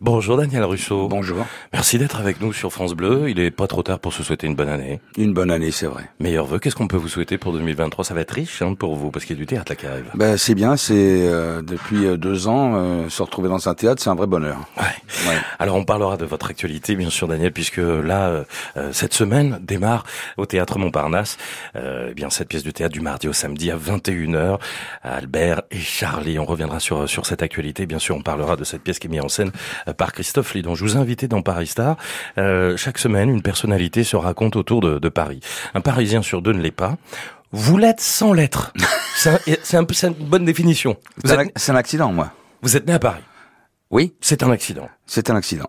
Bonjour Daniel Russo. Bonjour. Merci d'être avec nous sur France Bleu. Il est pas trop tard pour se souhaiter une bonne année. Une bonne année, c'est vrai. Meilleur vœu, qu'est-ce qu'on peut vous souhaiter pour 2023 Ça va être riche hein, pour vous, parce qu'il y a du théâtre là qui arrive. Ben, c'est bien, c'est euh, depuis euh, deux ans, euh, se retrouver dans un théâtre, c'est un vrai bonheur. Ouais. Ouais. Alors on parlera de votre actualité, bien sûr Daniel, puisque là, euh, euh, cette semaine démarre au Théâtre Montparnasse, euh, eh bien cette pièce de théâtre du mardi au samedi à 21h, Albert et Charlie. On reviendra sur, sur cette actualité, bien sûr on parlera de cette pièce qui est mise en scène par Christophe Lidon. Je vous ai invité dans Paris Star. Euh, chaque semaine, une personnalité se raconte autour de, de Paris. Un Parisien sur deux ne l'est pas. Vous l'êtes sans l'être. C'est un- c'est un une bonne définition. C'est un, êtes, accident, moi. vous êtes né à Paris. Oui, C'est un accident. c'est un accident.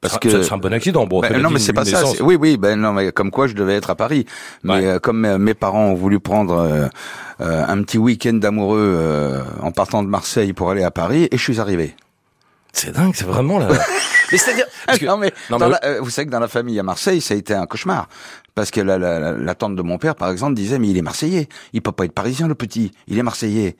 Parce Ah, que c'est un bon accident. Bon, Ben, non, mais c'est pas ça. Oui, oui, ben non, mais comme quoi je devais être à Paris. Mais Ouais. euh, comme euh, mes parents ont voulu prendre euh, euh, un petit week-end d'amoureux euh, en partant de Marseille pour aller à Paris, et je suis arrivé. C'est dingue, c'est vraiment là. mais c'est-à-dire, non mais, non, dans mais- la- euh, vous savez que dans la famille à Marseille, ça a été un cauchemar. Parce que la, la, la, la tante de mon père, par exemple, disait mais il est marseillais, il peut pas être parisien le petit, il est marseillais.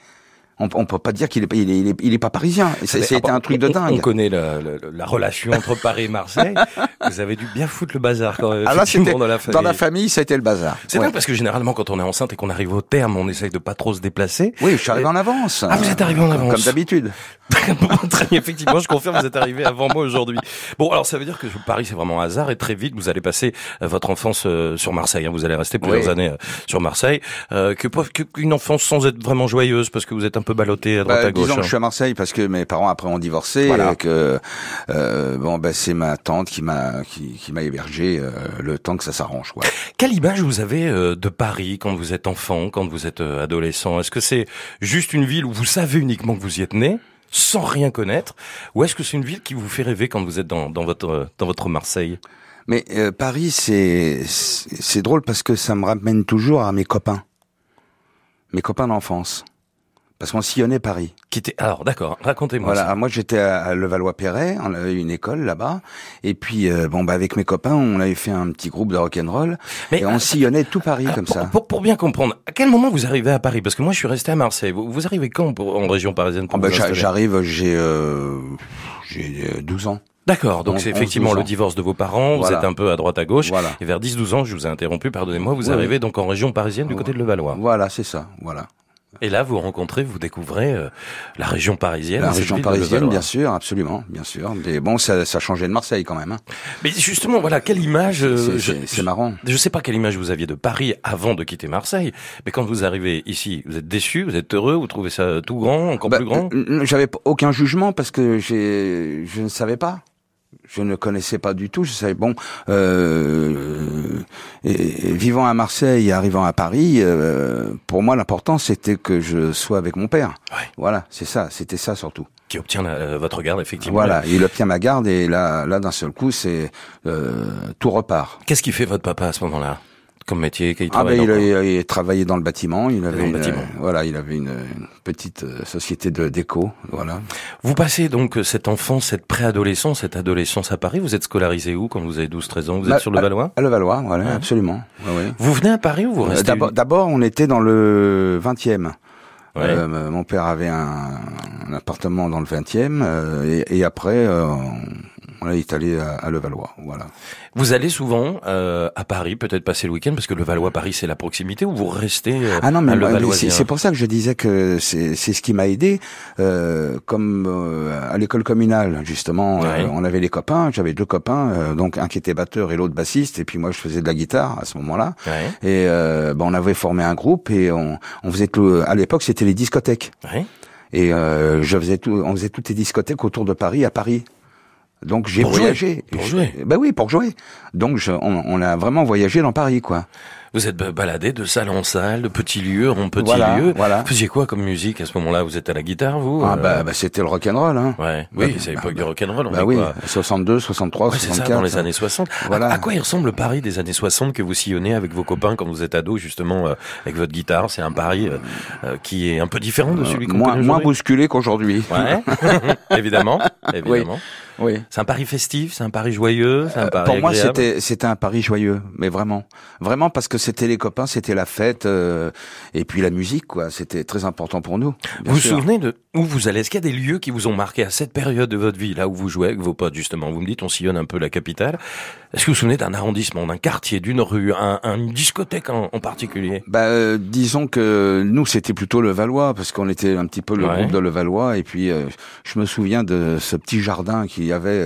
On, on peut pas dire qu'il est, pas- il est, il est, il est pas parisien. Et ça- mais- C'était un truc de dingue. On connaît la, la, la relation entre Paris et Marseille. Vous avez dû bien foutre le bazar quand même. Ah c'était dans la famille. dans la famille, ça a été le bazar. C'est Ouais. dingue parce que généralement, quand on est enceinte et qu'on arrive au terme, on essaye de pas trop se déplacer. Oui, je suis arrivé en avance. Ah, vous êtes arrivé en avance. Comme d'habitude. Effectivement, je confirme, vous êtes arrivé avant moi aujourd'hui. Bon, alors ça veut dire que Paris, c'est vraiment un hasard et très vite, vous allez passer euh, votre enfance euh, sur Marseille. hein. Vous allez rester plusieurs Oui. années euh, sur Marseille. Euh, que que- qu'une enfance sans être vraiment joyeuse parce que vous êtes un peu ballotté à droite Bah, à gauche. disons que hein. je suis à Marseille parce que mes parents après ont divorcé Voilà. et que euh, bon ben c'est ma tante qui m'a qui, qui m'a hébergé euh, le temps que ça s'arrange. Quelle image vous avez euh, de Paris quand vous êtes enfant, quand vous êtes adolescent? Est-ce que c'est juste une ville où vous savez uniquement que vous y êtes né sans rien connaître? Ou est-ce que c'est une ville qui vous fait rêver quand vous êtes dans, dans votre dans votre Marseille? Mais euh, Paris c'est drôle parce que ça me ramène toujours à mes copains. Mes copains d'enfance. Parce qu'on sillonnait Paris. qui était alors d'accord racontez-moi Voilà, ça. Moi j'étais à, Levallois-Perret, on avait une école là-bas, et puis euh, bon bah avec mes copains on avait fait un petit groupe de rock'n'roll, Mais, et on sillonnait tout Paris Alors, comme pour, ça. Pour, pour bien comprendre, à quel moment vous arrivez à Paris? Parce que moi, je suis resté à Marseille. Vous, vous arrivez quand pour- en région parisienne pour Ah bah, J'arrive, j'ai euh, j'ai euh, 12 ans. D'accord, donc On- c'est 11, effectivement 12 le divorce de vos parents, vous êtes un peu à droite à gauche, Voilà. et vers 10-12 ans, je vous ai interrompu, pardonnez-moi, vous Oui, arrivez donc en région parisienne du côté de Levallois. Voilà, c'est ça, voilà. Et là, vous rencontrez, vous découvrez euh, la région parisienne. La région parisienne, bien sûr, absolument, bien sûr. Mais bon, ça, ça changeait de Marseille quand même. Hein. Mais justement, voilà, quelle image... euh, C'est- marrant. Je sais pas quelle image vous aviez de Paris avant de quitter Marseille, mais quand vous arrivez ici, vous êtes déçu, vous êtes heureux, vous trouvez ça tout grand, encore Bah, plus grand? n- n- J'avais aucun jugement parce que je ne savais pas. Je ne connaissais pas du tout. Je savais bon, euh, et, et vivant à Marseille et arrivant à Paris, euh, pour moi l'important c'était que je sois avec mon père. Ouais. Voilà, c'est ça, c'était ça surtout. Qui obtient la- euh, votre garde, effectivement. Voilà, il obtient ma garde et là, là d'un seul coup, c'est euh, tout repart. Qu'est-ce qui fait votre papa à ce moment-là? Comme métier, qu'il Ah ben, il, a, il a- il a travaillé dans le bâtiment. Il avait le une, bâtiment. euh, voilà, il avait une, une petite euh, société de déco. Voilà. Vous passez donc euh, cette enfance, cette préadolescence, cette adolescence à Paris. Vous êtes scolarisé où quand vous avez 12-13 ans? Vous êtes Bah, sur le Valois? À Levallois, voilà, Ouais. absolument. Ouais, ouais. Vous venez à Paris ou vous Euh, restez D'abord, on était dans le 20e. Ouais. Euh, mon père avait un, un appartement dans le 20e euh, et, et après, on, on est allé à, à Levallois. Voilà. Vous allez souvent euh, à Paris, peut-être passer le week-end, parce que le Valois-Paris, c'est la proximité, ou vous restez euh, Ah non, mais, mais c'est pour ça que je disais que c'est ce qui m'a aidé. Euh, comme euh, à l'école communale, justement, Ouais. euh, on avait les copains. J'avais deux copains, euh, donc un qui était batteur et l'autre bassiste. Et puis moi, je faisais de la guitare à ce moment-là. Ouais, Et euh, ben, on avait formé un groupe et on, on faisait tout. À l'époque, c'était les discothèques. ouais. Et euh, je faisais tout, on faisait toutes les discothèques autour de Paris, à Paris. Donc j'ai voyagé. jouer, pour jouer. Ben oui, pour jouer. Donc je, on, on a vraiment voyagé dans Paris, quoi. Vous êtes ba- baladé de salle en salle, de petits lieux en petits Voilà, lieux. voilà. Vous faisiez quoi comme musique à ce moment-là? Vous êtes à la guitare, vous? Ah euh, bah, bah, c'était le rock'n'roll, hein. Ouais, Bah, oui, c'est l'époque bah, du rock'n'roll. on Bah oui, quoi? 62, 63, Ouais, c'est ça, 64. dans les années 60. Voilà. À, à quoi il ressemble le Paris des années 60 que vous sillonnez avec vos copains quand vous êtes ado, justement, euh, avec votre guitare? C'est un Paris euh, qui est un peu différent de celui qu'on moins, moins bousculé qu'aujourd'hui. Ouais, évidemment, évidemment. Oui. C'est un pari festif, c'est un pari joyeux, c'est un Euh, pari pour moi, c'était c'était un pari joyeux, mais vraiment, vraiment parce que c'était les copains, c'était la fête, euh, et puis la musique, quoi. C'était très important pour nous. Vous vous souvenez de où vous allez? Est-ce qu'il y a des lieux qui vous ont marqué à cette période de votre vie, là où vous jouez avec vos potes, justement Vous me dites, on sillonne un peu la capitale. Est-ce que vous vous souvenez d'un arrondissement, d'un quartier, d'une rue, un, un- une discothèque en, en particulier? Bah, euh, disons que nous, c'était plutôt le Valois, parce qu'on était un petit peu le Ouais. groupe de le Valois, et puis euh, je me souviens de ce petit jardin qu'il y avait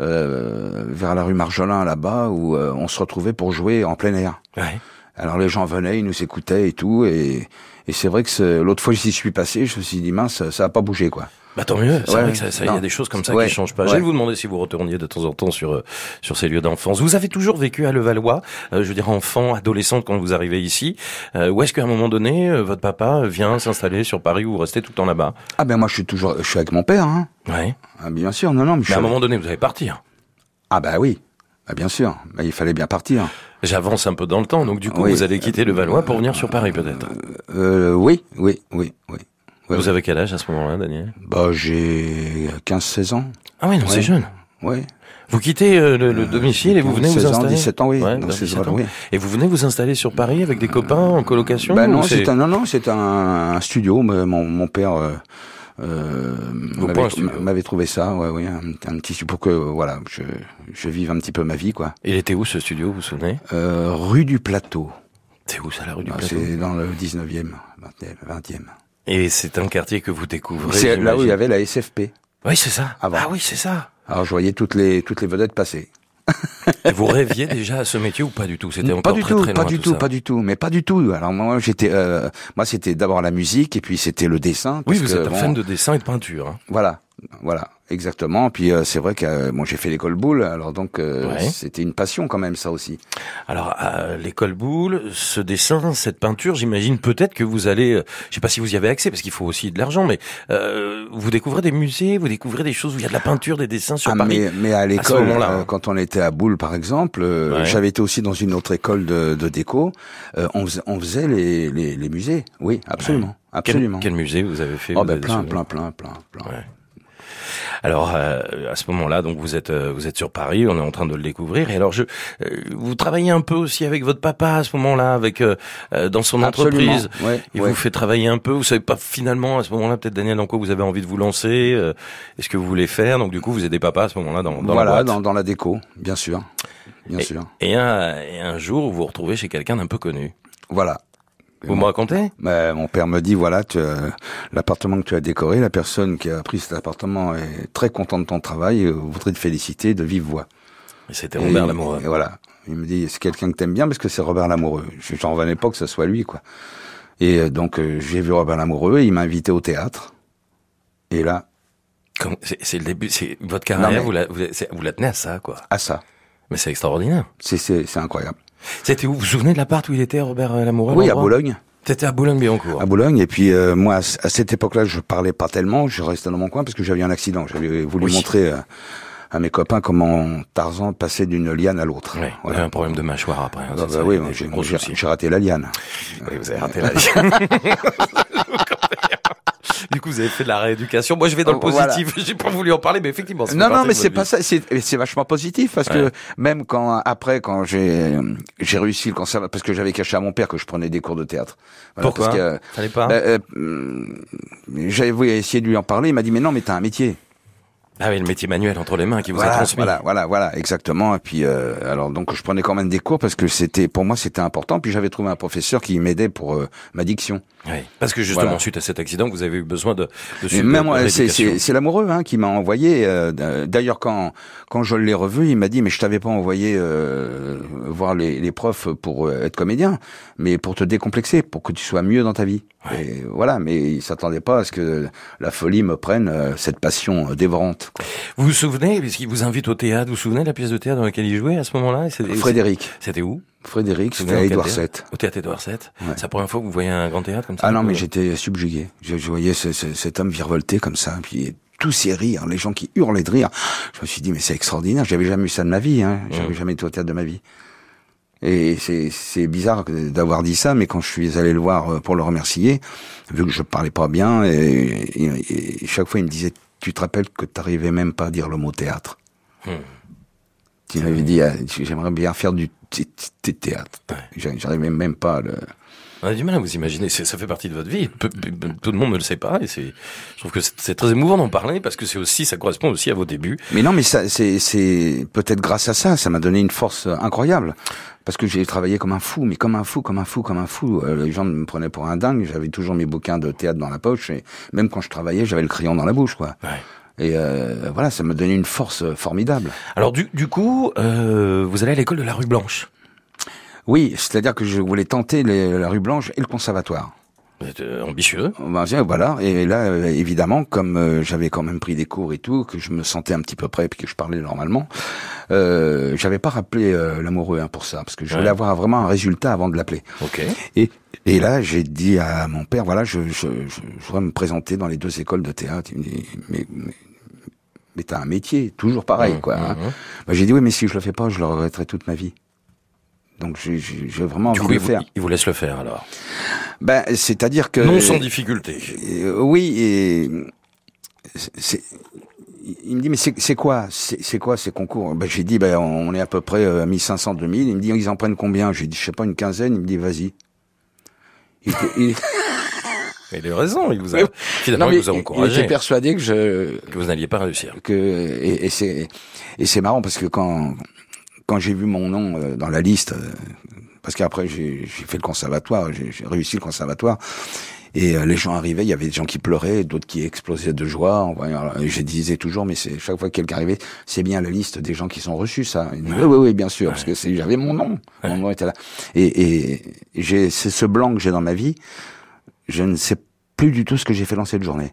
euh, vers la rue Marjolin là-bas, où euh, on se retrouvait pour jouer en plein air. Ouais. Alors les gens venaient, ils nous écoutaient et tout, et, et c'est vrai que l'autre fois que j'y suis passé, je me suis dit mince, ça a pas bougé quoi. Bah tant mieux, c'est Ouais, vrai que ça, ça- il y a des choses comme ça Ouais, qui changent pas. ouais. J'allais vous demander si vous retourniez de temps en temps sur euh, sur ces lieux d'enfance. Vous avez toujours vécu à Levallois, euh, je veux dire enfant, adolescente quand vous arrivez ici. Euh, ou est-ce qu'à un moment donné, euh, votre papa vient s'installer sur Paris ou vous restez tout le temps là-bas? Ah ben moi je suis toujours, je suis avec mon père, hein. Ouais. Ah, bien sûr, non non, mais je Mais à un moment donné, vous allez partir. ah bah oui, ah, bien sûr, Bah, il fallait bien partir. J'avance un peu dans le temps, donc du coup, Oui. vous allez quitter le Valois pour venir sur Paris peut-être. Euh, oui, oui, oui, oui. Ouais, vous avez quel âge à ce moment-là, Daniel? Bah j'ai 15-16 ans. Ah oui, non, c'est jeune. Oui. Vous quittez euh, le, le domicile et vous venez vous 16 ans, installer 17 ans, oui. Ouais, Dans vers ces 17 eaux-là, ans. oui. Et vous venez vous installer sur Paris avec des copains en colocation Bah non, c'est- c'est un, non, non, c'est un, un studio. Mon, mon père euh, euh, Vous m'avait- trouvé ça, ouais, oui, un, un petit studio pour que voilà, je, je vive un petit peu ma vie, quoi. Il était où ce studio, vous vous souvenez? Euh, rue du Plateau. C'est où ça, la rue du Ah, Plateau? c'est dans le 19e, 20e. Et c'est un quartier que vous découvrez. C'est là où il y avait la SFP. Oui, c'est ça. Avant. Ah oui, c'est ça. Alors je voyais toutes les toutes les vedettes passer. Et vous rêviez déjà à ce métier ou pas du tout? C'était pas encore du très tout, très pas du tout tout, pas du tout, mais pas du tout. Alors moi j'étais, euh, moi c'était d'abord la musique et puis c'était le dessin. Oui, vous que, êtes un bon, fan de dessin et de peinture. hein. Voilà, voilà, exactement. Puis euh, c'est vrai que euh, moi j'ai fait l'école boule, alors donc euh, Ouais. c'était une passion quand même ça aussi. Alors, à l'école boule, ce dessin, cette peinture, j'imagine peut-être que vous allez, euh, je sais pas si vous y avez accès, parce qu'il faut aussi de l'argent, mais euh, vous découvrez des musées, vous découvrez des choses où il y a de la peinture, des dessins sur Ah, Paris. mais, mais à l'école, euh, hein. quand on était à Boule par exemple, euh, Ouais. j'avais été aussi dans une autre école de, de déco. euh, on, faisait, on faisait les, les, les musées. Oui, absolument, Quel, absolument. quel musée vous avez fait Oh ben plein, plein, plein, plein, plein. Alors euh, à ce moment-là, donc vous êtes euh, vous êtes sur Paris, on est en train de le découvrir. Et alors je, euh, vous travaillez un peu aussi avec votre papa à ce moment-là, avec euh, euh, dans son Absolument. entreprise. Ouais, Il ouais. vous fait travailler un peu. Vous savez pas finalement à ce moment-là, peut-être Daniel, dans quoi vous avez envie de vous lancer. euh, Est-ce que vous voulez faire Donc du coup, vous aidez papa à ce moment-là dans, dans voilà, la dans, dans la déco, bien sûr, bien et, sûr. Et un, et un jour, vous vous retrouvez chez quelqu'un d'un peu connu. Voilà. Vous me racontez Ben, mon père me dit voilà, tu as- l'appartement que tu as décoré, la personne qui a pris cet appartement est très contente de ton travail, et voudrait te féliciter de vive voix. Et C'était Et- Robert Lamoureux. Et voilà. Il me dit, c'est quelqu'un que t'aimes bien parce que c'est Robert Lamoureux. Je j'en revenais pas que ce soit lui, quoi. Et euh, donc, euh, j'ai vu Robert Lamoureux, il m'a invité au théâtre. Et là, C'est le début. C'est votre carrière. Non, mais- Vous, la, vous, vous la tenez à ça, quoi. à ça. Mais c'est extraordinaire. C'est, c'est, c'est incroyable. C'était où? Vous vous souvenez de l'appart où il était, Robert euh, Lamoureux oui, à Boulogne. C'était à Boulogne-Billancourt. À Boulogne. Et puis, euh, moi, à, cette époque-là, je parlais pas tellement. Je restais dans mon coin parce que j'avais eu un accident. J'avais voulu Oui. montrer euh, à mes copains comment Tarzan passait d'une liane à l'autre. Ouais, vous avez un problème de mâchoire après. hein, Ah, bah ça, oui, j'ai, raté la liane. Oui, vous avez raté la Du coup, vous avez fait de la rééducation. Moi, je vais dans le Oh, voilà. positif. J'ai pas voulu en parler, mais effectivement. Non, non, mais c'est pas ça. C'est vachement positif parce Ouais. que même quand après, quand j'ai j'ai réussi le conservatoire, parce que j'avais caché à mon père que je prenais des cours de théâtre. Voilà, Pourquoi parce que, pas euh, hum, J'avais essayer de lui en parler. Il m'a dit mais non, mais t'as un métier. Ah oui, le métier manuel entre les mains qui vous a voilà, transmis. voilà, voilà, voilà, exactement. Et puis euh, alors donc je prenais quand même des cours parce que c'était pour moi c'était important. Puis j'avais trouvé un professeur qui m'aidait pour euh, ma diction. Oui. Parce que justement, Voilà. suite à cet accident, vous avez eu besoin de, de même c'est l'amoureux hein, qui m'a envoyé. euh, D'ailleurs, quand quand je l'ai revu, il m'a dit mais je t'avais pas envoyé euh, voir les, les profs pour euh, être comédien, mais pour te décomplexer, pour que tu sois mieux dans ta vie. Et voilà, mais il s'attendait pas à ce que la folie me prenne euh, cette passion euh, dévorante. Vous vous souvenez, puisqu'il vous invite au théâtre, vous vous souvenez de la pièce de théâtre dans laquelle il jouait à ce moment-là? Frédéric, C'était où? Frédéric, c'était à Édouard VII. Au théâtre Édouard VII. Ouais. C'est la première fois que vous voyez un grand théâtre comme ça? Ah non, mais j'étais subjugué. Je, je voyais ce- ce- cet homme virevolter comme ça, puis tous ces rires, les gens qui hurlaient de rire. Je me suis dit, mais c'est extraordinaire. J'avais jamais eu ça de ma vie. Hein. J'avais Mm. jamais été au théâtre de ma vie. Et c'est c'est bizarre d'avoir dit ça, mais quand je suis allé le voir euh, pour le remercier, vu que je parlais pas bien, et, et- et chaque fois il me disait, tu te rappelles que t'arrivais même pas à dire le mot théâtre. Hmm. Tu m'avais dit, ah, j'aimerais bien faire du thé- thé- théâtre. J'a- J'arrivais même pas à le... On a du mal à vous imaginer, ça fait partie de votre vie. Peu- peu- peu- tout le monde ne le sait pas et c'est, je trouve que c'est très émouvant d'en parler parce que c'est aussi, ça correspond aussi à vos débuts. Mais non, mais ça, c'est, c'est peut-être grâce à ça, ça m'a donné une force incroyable. Parce que j'ai travaillé comme un fou, mais comme un fou, comme un fou, comme un fou. Euh, les gens me prenaient pour un dingue. J'avais toujours mes bouquins de théâtre dans la poche et même quand je travaillais, j'avais le crayon dans la bouche, quoi. Ouais. Et euh, voilà, ça m'a donné une force formidable. Alors du, du coup, euh, vous allez à l'école de la rue Blanche. Oui, c'est-à-dire que je voulais tenter les- la rue Blanche et le conservatoire. Vous êtes euh, ambitieux. Ben, tiens, voilà. Et là, euh, évidemment, comme euh, j'avais quand même pris des cours et tout, que je me sentais un petit peu prêt, puis que je parlais normalement, euh, j'avais pas rappelé euh, l'amoureux hein, pour ça, parce que je voulais Ouais. avoir vraiment un résultat avant de l'appeler. Ok. Et, et là, j'ai dit à mon père, voilà, je, je, je, je voudrais me présenter dans les deux écoles de théâtre. Il me dit, mais, mais, mais t'as un métier, toujours pareil, quoi. hein. Mhm. Ben, j'ai dit, oui, mais si je le fais pas, je le regretterai toute ma vie. Donc j'ai vraiment Du envie coup, de le vous, faire. il vous laisse le faire alors. Ben, c'est-à-dire que non sans difficulté. euh, oui, et c'est, il me dit mais c'est quoi? C'est quoi ces concours? Ben, j'ai dit ben on est à peu près euh, à 1500 2000 il me dit ils en prennent combien? J'ai dit je sais pas une quinzaine il me dit vas-y il, il- Il a raison. Il vous a finalement Non, il vous a encouragé était persuadé que je que vous n'alliez pas réussir. que et, et c'est et c'est marrant parce que quand quand j'ai vu mon nom euh, dans la liste euh, parce qu'après j'ai fait le conservatoire j'ai réussi le conservatoire et euh, les gens arrivaient il y avait des gens qui pleuraient d'autres qui explosaient de joie en voyant- et je disais toujours mais c'est chaque fois que quelqu'un arrivait c'est bien la liste des gens qui sont reçus ça. Oui oui oui bien sûr parce que j'avais mon nom mon nom était là. Et, et j'ai c'est ce blanc que j'ai dans ma vie je ne sais plus du tout ce que j'ai fait dans cette journée.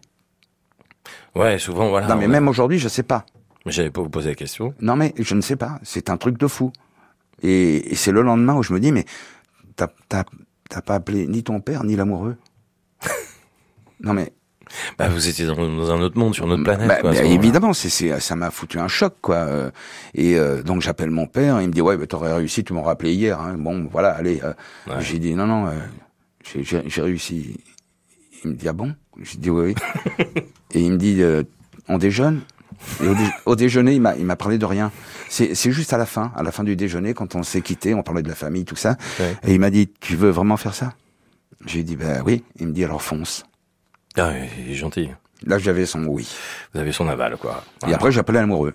Ouais, souvent voilà. non mais a- même aujourd'hui je sais pas Mais j'allais pas vous poser la question. Non mais je ne sais pas, c'est un truc de fou. Et, et c'est le lendemain où je me dis mais t'as pas appelé ni ton père ni l'amoureux. non mais Bah, vous étiez dans, dans un autre monde, sur une autre planète. bah, quoi, bah, évidemment c'est ça m'a foutu un choc quoi. Euh, Et euh, donc j'appelle mon père, il me dit ouais bah, t'aurais réussi, tu m'as rappelé hier. Hein. Bon voilà allez. euh, Ouais. J'ai dit non non, euh, j'ai- réussi. Il me dit ah bon? J'ai dit oui. oui. Et il me dit on déjeune? Et au, dé- au déjeuner, il m'a, il m'a parlé de rien. C'est, c'est juste à la fin, à la fin du déjeuner, quand on s'est quitté, on parlait de la famille, tout ça. Ouais. Et il m'a dit, tu veux vraiment faire ça? J'ai dit, ben oui. Il me dit, alors fonce. Ah, il est gentil. Là, j'avais son oui. Vous avez son aval, quoi. Et après, j'appelais l'amoureux.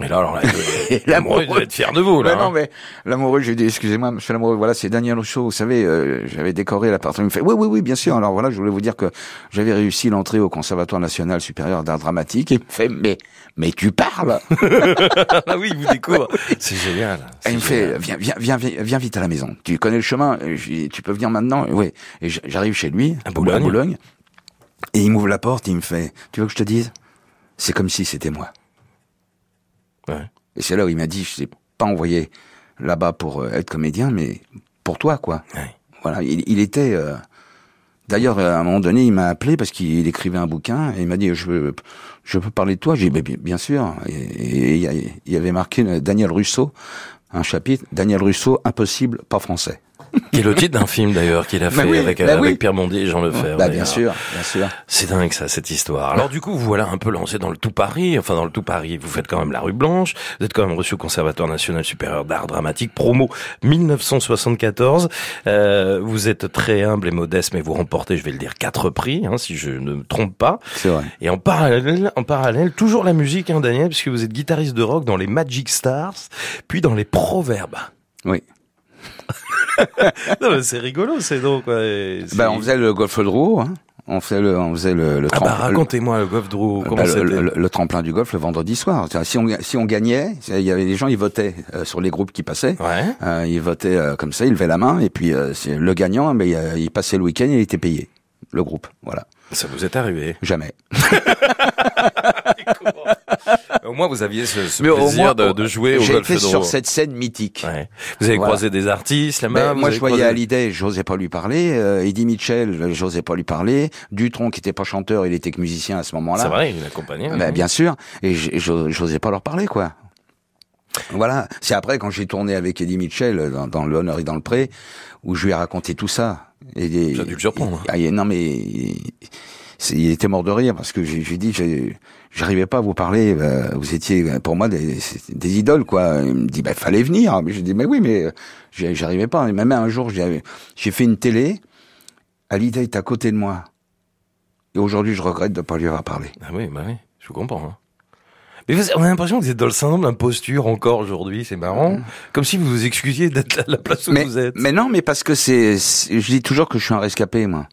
Et là, alors l'amoureux, doit être fier de vous, là. Non, hein. mais l'amoureux, j'ai dit, excusez-moi, monsieur l'amoureux, voilà, c'est Daniel Rousseau, vous savez, euh, j'avais décoré l'appartement. Il me fait, oui, oui, oui, bien sûr. Alors voilà, je voulais vous dire que j'avais réussi l'entrée au Conservatoire National Supérieur d'Art Dramatique. Et il me fait, mais, mais tu parles ah oui, il vous découvre. C'est génial. Et il me fait, viens, viens, viens, viens, vite à la maison. Tu connais le chemin. Dis, tu peux venir maintenant. Oui. Et j'arrive chez lui, À à Boulogne. Boulogne. Et il m'ouvre la porte. Il me fait, tu veux que je te dise? C'est comme si c'était moi. Ouais. Et c'est là où il m'a dit, je t'ai pas envoyé là-bas pour euh, être comédien, mais pour toi, quoi. Ouais. Voilà. Il, il était. euh, D'ailleurs, à un moment donné, il m'a appelé parce qu'il écrivait un bouquin et il m'a dit, je veux, je peux parler de toi. J'ai dit, bien, sûr. Et, il y avait marqué euh, Daniel Russo, un chapitre, Daniel Russo, impossible, pas français. Qui est le titre d'un film, d'ailleurs, qu'il a Bah fait oui, avec, euh, bah avec oui. Pierre Mondier et Jean Lefebvre. bah, bien d'ailleurs. sûr, bien sûr. C'est dingue ça, cette histoire. Alors du coup, vous voilà un peu lancé dans le tout Paris, enfin dans le tout Paris. Vous faites quand même la rue Blanche, vous êtes quand même reçu au Conservatoire National Supérieur d'Art Dramatique, promo 1974. Euh, vous êtes très humble et modeste, mais vous remportez, je vais le dire, quatre prix, hein, si je ne me trompe pas. C'est vrai. Et en parallèle, en parallèle, toujours la musique, hein, Daniel, puisque vous êtes guitariste de rock dans les Magic Stars, puis dans les Proverbes. Oui. Non, mais c'est rigolo, c'est donc. c'est- Bah, on faisait le golf de roue, hein. On faisait le, on faisait le, le Ah bah racontez-moi le golf Drew, le- comment bah, le, le- le tremplin du golf le vendredi soir. Si on, si on gagnait, il y avait des gens, ils votaient euh, sur les groupes qui passaient. Ouais. Euh, ils votaient euh, comme ça, ils levaient la main et puis euh, c'est le gagnant, mais il, il passait le week-end, il était payé. Le groupe, voilà. Ça vous est arrivé? Jamais. Au moins, vous aviez ce, ce plaisir moins, de, de jouer au J'ai golf Drew. sur cette scène mythique. Ouais. Vous avez Voilà. croisé des artistes là-bas Ben, moi, je voyais croisé- Hallyday, j'osais pas lui parler. Euh, Eddie Mitchell, j'osais pas lui parler. Dutronc, qui était pas chanteur, il était que musicien à ce moment-là. C'est vrai, il accompagnait. Ben, bien sûr. Et j'osais pas leur parler, quoi. Voilà. C'est après, quand j'ai tourné avec Eddie Mitchell dans, dans Le Honneur et dans le Pré, où je lui ai raconté tout ça. Et des- Ça a dû le surprendre. Ah, et- non, mais il était mort de rire parce que j'ai dit, j'arrivais pas à vous parler. Euh, vous étiez pour moi des, des idoles, quoi. Il me dit, bah fallait venir. J'ai dit, mais oui, mais j'arrivais pas. Et même un jour, j'ai fait une télé. Alida est à côté de moi. Et aujourd'hui, je regrette de ne pas lui avoir parlé. Ah oui, bah oui, je vous comprends. Hein. Mais on a l'impression que vous êtes dans le syndrome d'imposture encore aujourd'hui, c'est marrant. Mm. Comme si vous vous excusiez d'être à la place où vous êtes. Mais non, mais parce que c'est, je dis toujours que je suis un rescapé, moi.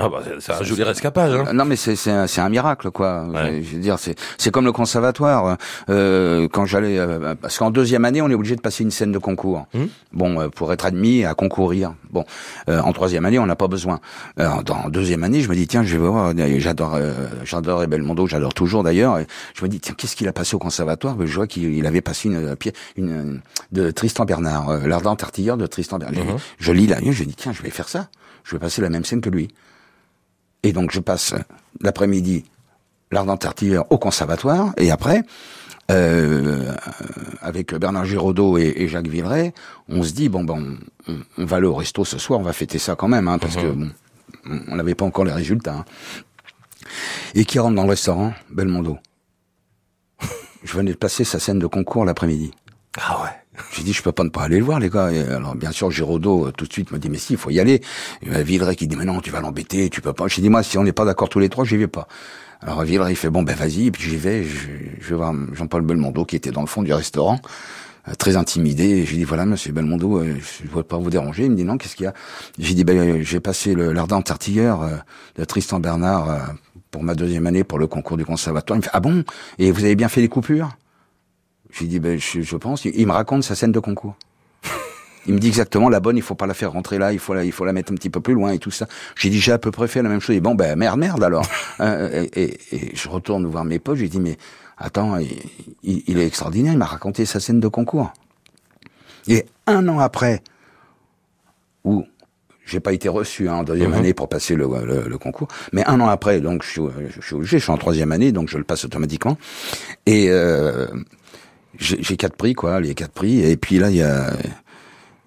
Ah bah c'est un joli rescapage. Hein. Non mais c'est c'est un, un, miracle quoi. Je veux dire c'est c'est comme le conservatoire. Euh, quand j'allais euh, parce qu'en deuxième année on est obligé de passer une scène de concours. Hum. Bon euh, pour être admis à concourir. Bon euh, en troisième année on n'a pas besoin. dans deuxième année je me dis tiens je vais voir j'adore j'adore Belmondo j'adore toujours d'ailleurs. Je me dis tiens qu'est-ce qu'il a passé au conservatoire? Je vois qu'il avait passé une pièce une, de Tristan Bernard l'ardent artilleur de Tristan Bernard. Hum. Je lis la je dis tiens je vais faire ça. Je vais passer la même scène que lui. Et donc je passe l'après-midi l'ardent artilleur au conservatoire, et après, euh, avec Bernard Giraudot et, Jacques Villeray, on se dit bon ben on, va aller au resto ce soir, on va fêter ça quand même, hein, parce que mhm. bon, on n'avait pas encore les résultats. Hein. Et qui rentre dans le restaurant, Belmondo. Je venais de passer sa scène de concours l'après-midi. Ah ouais. J'ai dit, je peux pas ne pas aller le voir, les gars. Et alors, bien sûr, Giraudot, euh, tout de suite, me dit, mais si, il faut y aller. Et Villeray qui dit, mais non, tu vas l'embêter, tu peux pas. J'ai dit, moi, si on n'est pas d'accord tous les trois, j'y vais pas. Alors, Villeray, il fait, bon, ben, vas-y. Et puis, j'y vais. Je, je, vais voir Jean-Paul Belmondo, qui était dans le fond du restaurant, euh, très intimidé. J'ai dit, voilà, monsieur Belmondo, euh, je ne veux pas vous déranger. Il me dit, non, qu'est-ce qu'il y a? J'ai dit, ben, j'ai passé l'ardent artilleur de Tristan Bernard pour ma deuxième année pour le concours du conservatoire. Il me fait, ah bon? Et vous avez bien fait les coupures? J'ai dit, ben, je, je, pense. Il me raconte sa scène de concours. Il me dit exactement la bonne, il faut pas la faire rentrer là, il faut la, il faut la mettre un petit peu plus loin et tout ça. J'ai dit j'ai à peu près fait la même chose. Et bon ben merde merde alors. Euh, et, et, je retourne voir mes potes. J'ai dit mais attends, il, il est extraordinaire. Il m'a raconté sa scène de concours. Et un an après, où j'ai pas été reçu hein, en deuxième mhm. année pour passer le, le, concours, mais un an après, donc je suis, je suis obligé, je suis en troisième année, donc je le passe automatiquement. Et euh, j'ai quatre prix, quoi, les quatre prix. Et puis là, il y a,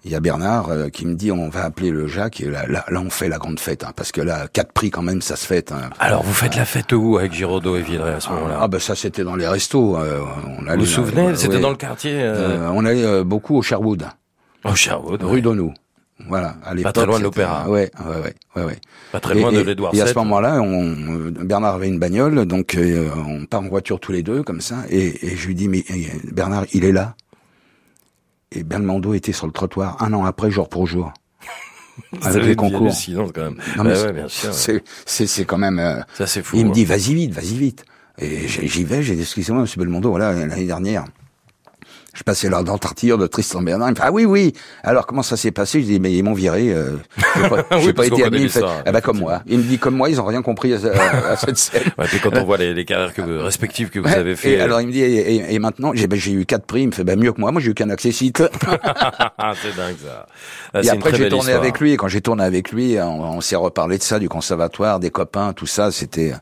il y a Bernard euh, qui me dit on va appeler le Jacques et là, là, on fait la grande fête hein, parce que là quatre prix quand même ça se fête. Hein. Alors vous faites la fête où avec Giraudot et Villeray à ce moment-là Ah ben ça c'était dans les restos. Euh, on allait, vous vous souvenez C'était dans le quartier. Euh... on allait beaucoup au Sherwood. Au Sherwood. Rue ouais. Voilà, à Pas très loin de l'opéra. Ouais, ouais, ouais, ouais, ouais. Pas très loin de l'Edouard Et à ce moment-là, on, Bernard avait une bagnole, donc euh, on part en voiture tous les deux comme ça, et, et je lui dis mais Bernard, il est là. Et Belmondo était sur le trottoir un an après, jour pour jour. avec les concours. quand même. Non, mais ouais, c'est quand même. Euh, ça c'est fou. Il me dit vas-y vite, vas-y vite. Et j'y vais, j'ai dit excusez-moi, Monsieur Belmondo, voilà l'année dernière. Je passais dans le de Tristan Bernard. Il me fait, ah oui, oui. Alors, comment ça s'est passé? Je dis, mais ils m'ont viré, euh, j'ai pas, oui, pas été admis. Ah bah, comme moi. Il me dit, comme moi, ils ont rien compris à, cette scène. Ouais, puis quand on voit les, les carrières que respectives que vous avez fait. Et alors, il me dit, et, et, maintenant, j'ai, bah, j'ai eu quatre prix. Il me fait, bah, mieux que moi. Moi, j'ai eu qu'un accessite. c'est dingue, ça. Ah, et après, j'ai tourné avec lui. Et quand j'ai tourné avec lui, on, on s'est reparlé de ça, du conservatoire, des copains, tout ça. C'était,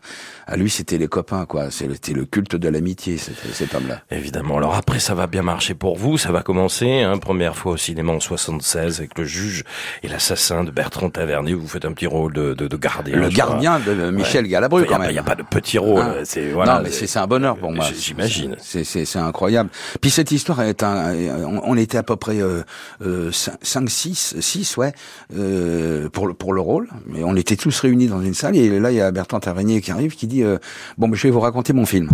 à lui, c'était les copains, quoi. C'était le culte de l'amitié, cet homme-là. Évidemment. Alors après, ça va bien marcher pour vous. Ça va commencer, hein, première fois au cinéma en 76 avec le juge et l'assassin de Bertrand Tavernier. Vous faites un petit rôle de, de, de gardien. Le gardien de Michel Galabru, quand même. Il n'y a, pas de petit rôle. Hein c'est voilà. Non, mais c'est un bonheur pour moi. J'imagine. C'est incroyable. Puis cette histoire est un. On, était à peu près euh, 5, 6, 6, ouais, euh, pour le pour le rôle. Mais on était tous réunis dans une salle et là il y a Bertrand Tavernier qui arrive qui dit euh, bon, je vais vous raconter mon film.